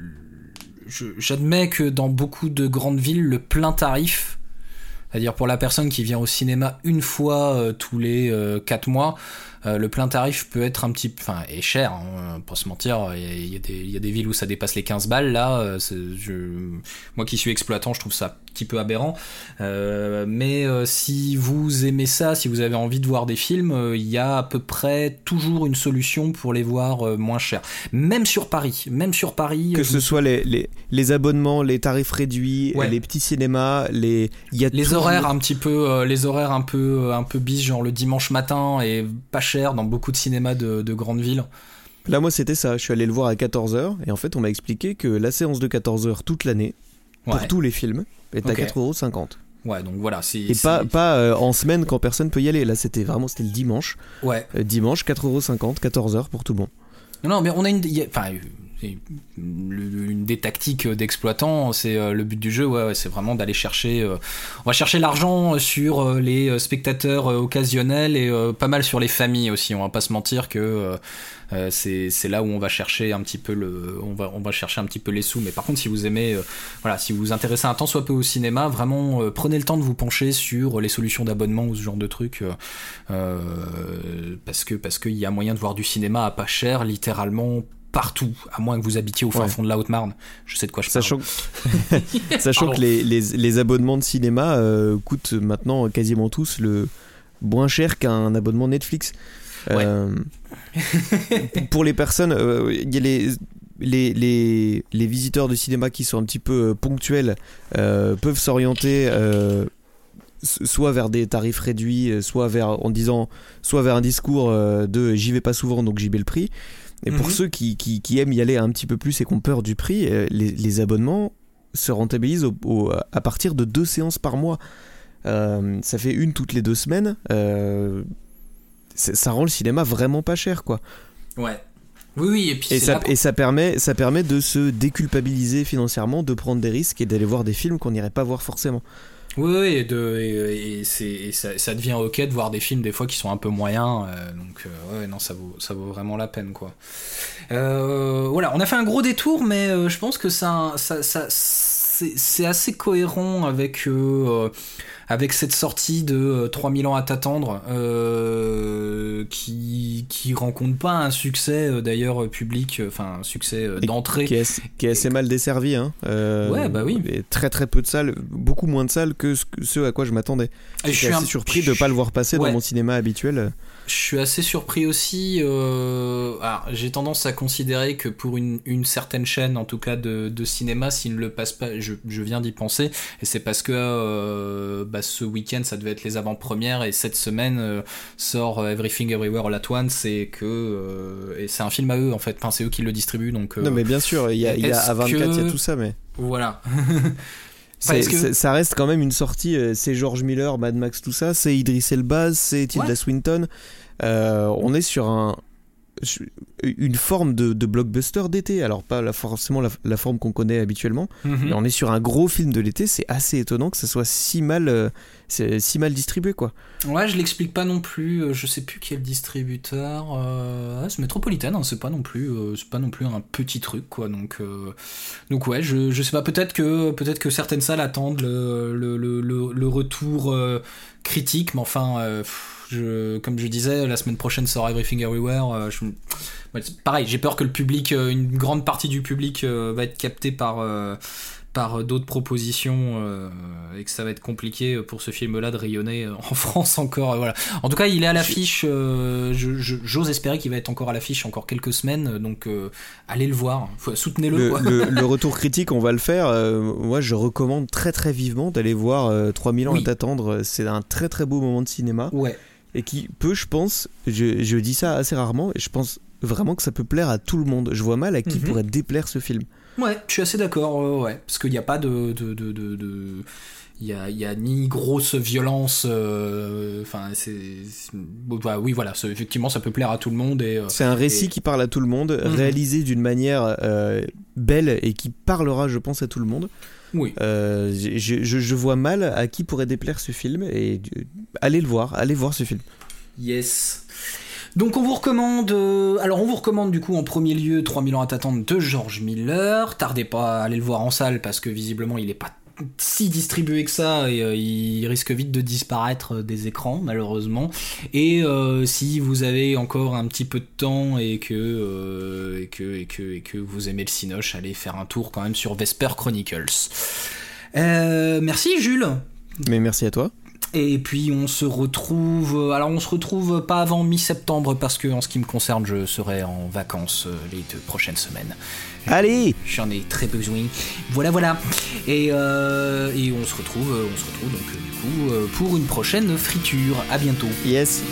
je- j'admets que dans beaucoup de grandes villes, le plein tarif, c'est-à-dire pour la personne qui vient au cinéma une fois tous les euh, quatre mois, euh, le plein tarif peut être un petit, enfin, est cher, hein, pour se mentir. Il y, a, y des, il y a des villes où ça dépasse les 15 balles. Là, euh, je, moi qui suis exploitant, je trouve ça un petit peu aberrant. Euh, mais si vous aimez ça, si vous avez envie de voir des films, il y a à peu près toujours une solution pour les voir moins cher. Même sur Paris, même sur Paris. Que ce soit les, les, les abonnements, les tarifs réduits, Ouais. les petits cinémas, les, il y a les horaires un petit peu, les horaires un peu, un peu bis, genre le dimanche matin et pas cher dans beaucoup de cinémas de, de grandes villes. Là, moi, c'était ça. Je suis allé le voir à 14h et en fait, on m'a expliqué que la séance de 14h toute l'année, Ouais. pour tous les films, est à 4,50€. Ouais, donc voilà, c'est. Et c'est- pas, pas euh, en semaine quand personne peut y aller. Là, c'était vraiment c'était le dimanche. Ouais. Euh, dimanche, 4,50€, 14h pour tout le monde. Non, non, mais on a une. y a- Enfin, une des tactiques d'exploitant, c'est euh, le but du jeu, ouais, ouais, c'est vraiment d'aller chercher. euh, on va chercher l'argent sur euh, les euh, spectateurs occasionnels et euh, pas mal sur les familles aussi. On va pas se mentir que euh, c'est là où on va chercher un petit peu le, on va on va chercher un petit peu les sous. Mais par contre, si vous aimez, voilà, si vous vous intéressez un tant soit peu au cinéma, vraiment prenez le temps de vous pencher sur les solutions d'abonnement ou ce genre de trucs, parce que parce qu'il y a moyen de voir du cinéma à pas cher, littéralement partout, à moins que vous habitiez au fin Ouais. fond de la Haute-Marne. Je sais de quoi je parle. Sachant, que les, les, les abonnements de cinéma euh, coûtent maintenant quasiment tous le moins cher qu'un abonnement Netflix. Euh, pour les personnes, euh, il y a les, les, les, les visiteurs de cinéma qui sont un petit peu euh, ponctuels euh, peuvent s'orienter euh, soit vers des tarifs réduits, euh, soit vers en disant soit vers un discours euh, de j'y vais pas souvent donc j'y mets le prix. Et pour Mhm. ceux qui, qui, qui aiment y aller un petit peu plus et qui ont peur du prix, euh, les, les abonnements se rentabilisent au- au- à partir de deux séances par mois. Euh, ça fait une toutes les deux semaines. Euh, ça rend le cinéma vraiment pas cher, quoi. Ouais. Oui, oui, et puis Et c'est ça, là- et ça permet, ça permet de se déculpabiliser financièrement, de prendre des risques et d'aller voir des films qu'on n'irait pas voir forcément. Oui, oui, et, de, et, et et ça, ça devient ok de voir des films des fois qui sont un peu moyens, euh, donc euh, ouais, non, ça vaut, ça vaut vraiment la peine, quoi. Euh, voilà, on a fait un gros détour, mais euh, je pense que ça, ça, ça, c'est assez cohérent avec euh, avec cette sortie de 3000 ans à t'attendre euh, qui qui rencontre pas un succès euh, d'ailleurs public enfin un succès euh, d'entrée qui est, qui est assez mal desservi hein. Euh, Ouais, bah oui. et très très peu de salles beaucoup moins de salles que ce, à quoi je m'attendais Et je suis assez surpris de pas le voir passer Ouais. dans mon cinéma habituel Je suis assez surpris aussi. Euh... alors, j'ai tendance à considérer que pour une, une certaine chaîne, en tout cas de, de cinéma, s'il ne le passe pas, je, je viens d'y penser, et c'est parce que euh, bah, ce week-end, ça devait être les avant-premières, et cette semaine euh, sort euh, Everything Everywhere All At Once, et que et c'est un film à eux en fait. Enfin, c'est eux qui le distribuent, donc non mais bien sûr il y a, y a est-ce à 24 il y a tout ça mais voilà. C'est- Parce que- c'est- ça reste quand même une sortie. euh, C'est George Miller, Mad Max, tout ça. C'est Idris Elba, c'est Tilda Ouais. Swinton. Euh, on est sur un une forme de, de blockbuster d'été. Alors pas la- forcément la, la forme qu'on connaît habituellement, Mhm. mais on est sur un gros film de l'été. C'est assez étonnant que ça soit si mal, euh, si mal distribué quoi. Ouais, je l'explique pas non plus. euh, Je sais plus qui est le distributeur. Euh, c'est Métropolitaine. hein, c'est pas non plus, euh, c'est pas non plus un petit truc quoi. Donc, donc ouais, je, je sais pas. Peut-être que, peut-être que certaines salles attendent le, le, le, retour critique, mais enfin, euh, je, comme je disais, la semaine prochaine sort Everything Everywhere. euh, pareil, j'ai peur que le public, euh, une grande partie du public va être capté par par d'autres propositions euh, et que ça va être compliqué pour ce film-là de rayonner euh, en France encore. euh, voilà. En tout cas, il est à l'affiche. euh, J'ose espérer qu'il va être encore à l'affiche encore quelques semaines. Donc, euh, allez le voir. Soutenez-le. Le, quoi. le- le retour critique, on va le faire. Euh, moi, je recommande très très vivement d'aller voir euh, 3000 ans Oui. à t'attendre. C'est un très très beau moment de cinéma. Ouais. et qui peut, je pense, je, je dis ça assez rarement, et je pense vraiment que ça peut plaire à tout le monde. Je vois mal à qui Mhm. pourrait déplaire ce film. Ouais, je suis assez d'accord. euh, ouais, parce qu'il n'y a pas de, de, de, de- de- il y a, il y a ni grosse violence. euh, Enfin, c'est, bah, oui, voilà. Effectivement, ça peut plaire à tout le monde et. euh, C'est un récit Et- qui parle à tout le monde, Mhm. réalisé d'une manière euh, belle et qui parlera, je pense, à tout le monde. oui. Euh, je, je- je vois mal à qui pourrait déplaire ce film, et euh, allez le voir, allez voir ce film. Yes. Donc on vous recommande, euh, alors on vous recommande du coup en premier lieu 3000 ans à t'attendre de George Miller. Tardez pas à aller le voir en salle parce que visiblement il est pas si distribué que ça et euh, il risque vite de disparaître euh, des écrans malheureusement. Et si vous avez encore un petit peu de temps et que, et que, et que, et que vous aimez le Cinoche, allez faire un tour quand même sur Vesper Chronicles. Merci Jules. Mais merci à toi. Et puis on se retrouve. Alors on se retrouve pas avant mi-septembre parce que en ce qui me concerne, je serai en vacances euh, les deux prochaines semaines. Allez J'en ai très besoin. Voilà, voilà. Et, euh, et on se retrouve, euh, on se retrouve donc euh, du coup euh, pour une prochaine friture. À bientôt. Yes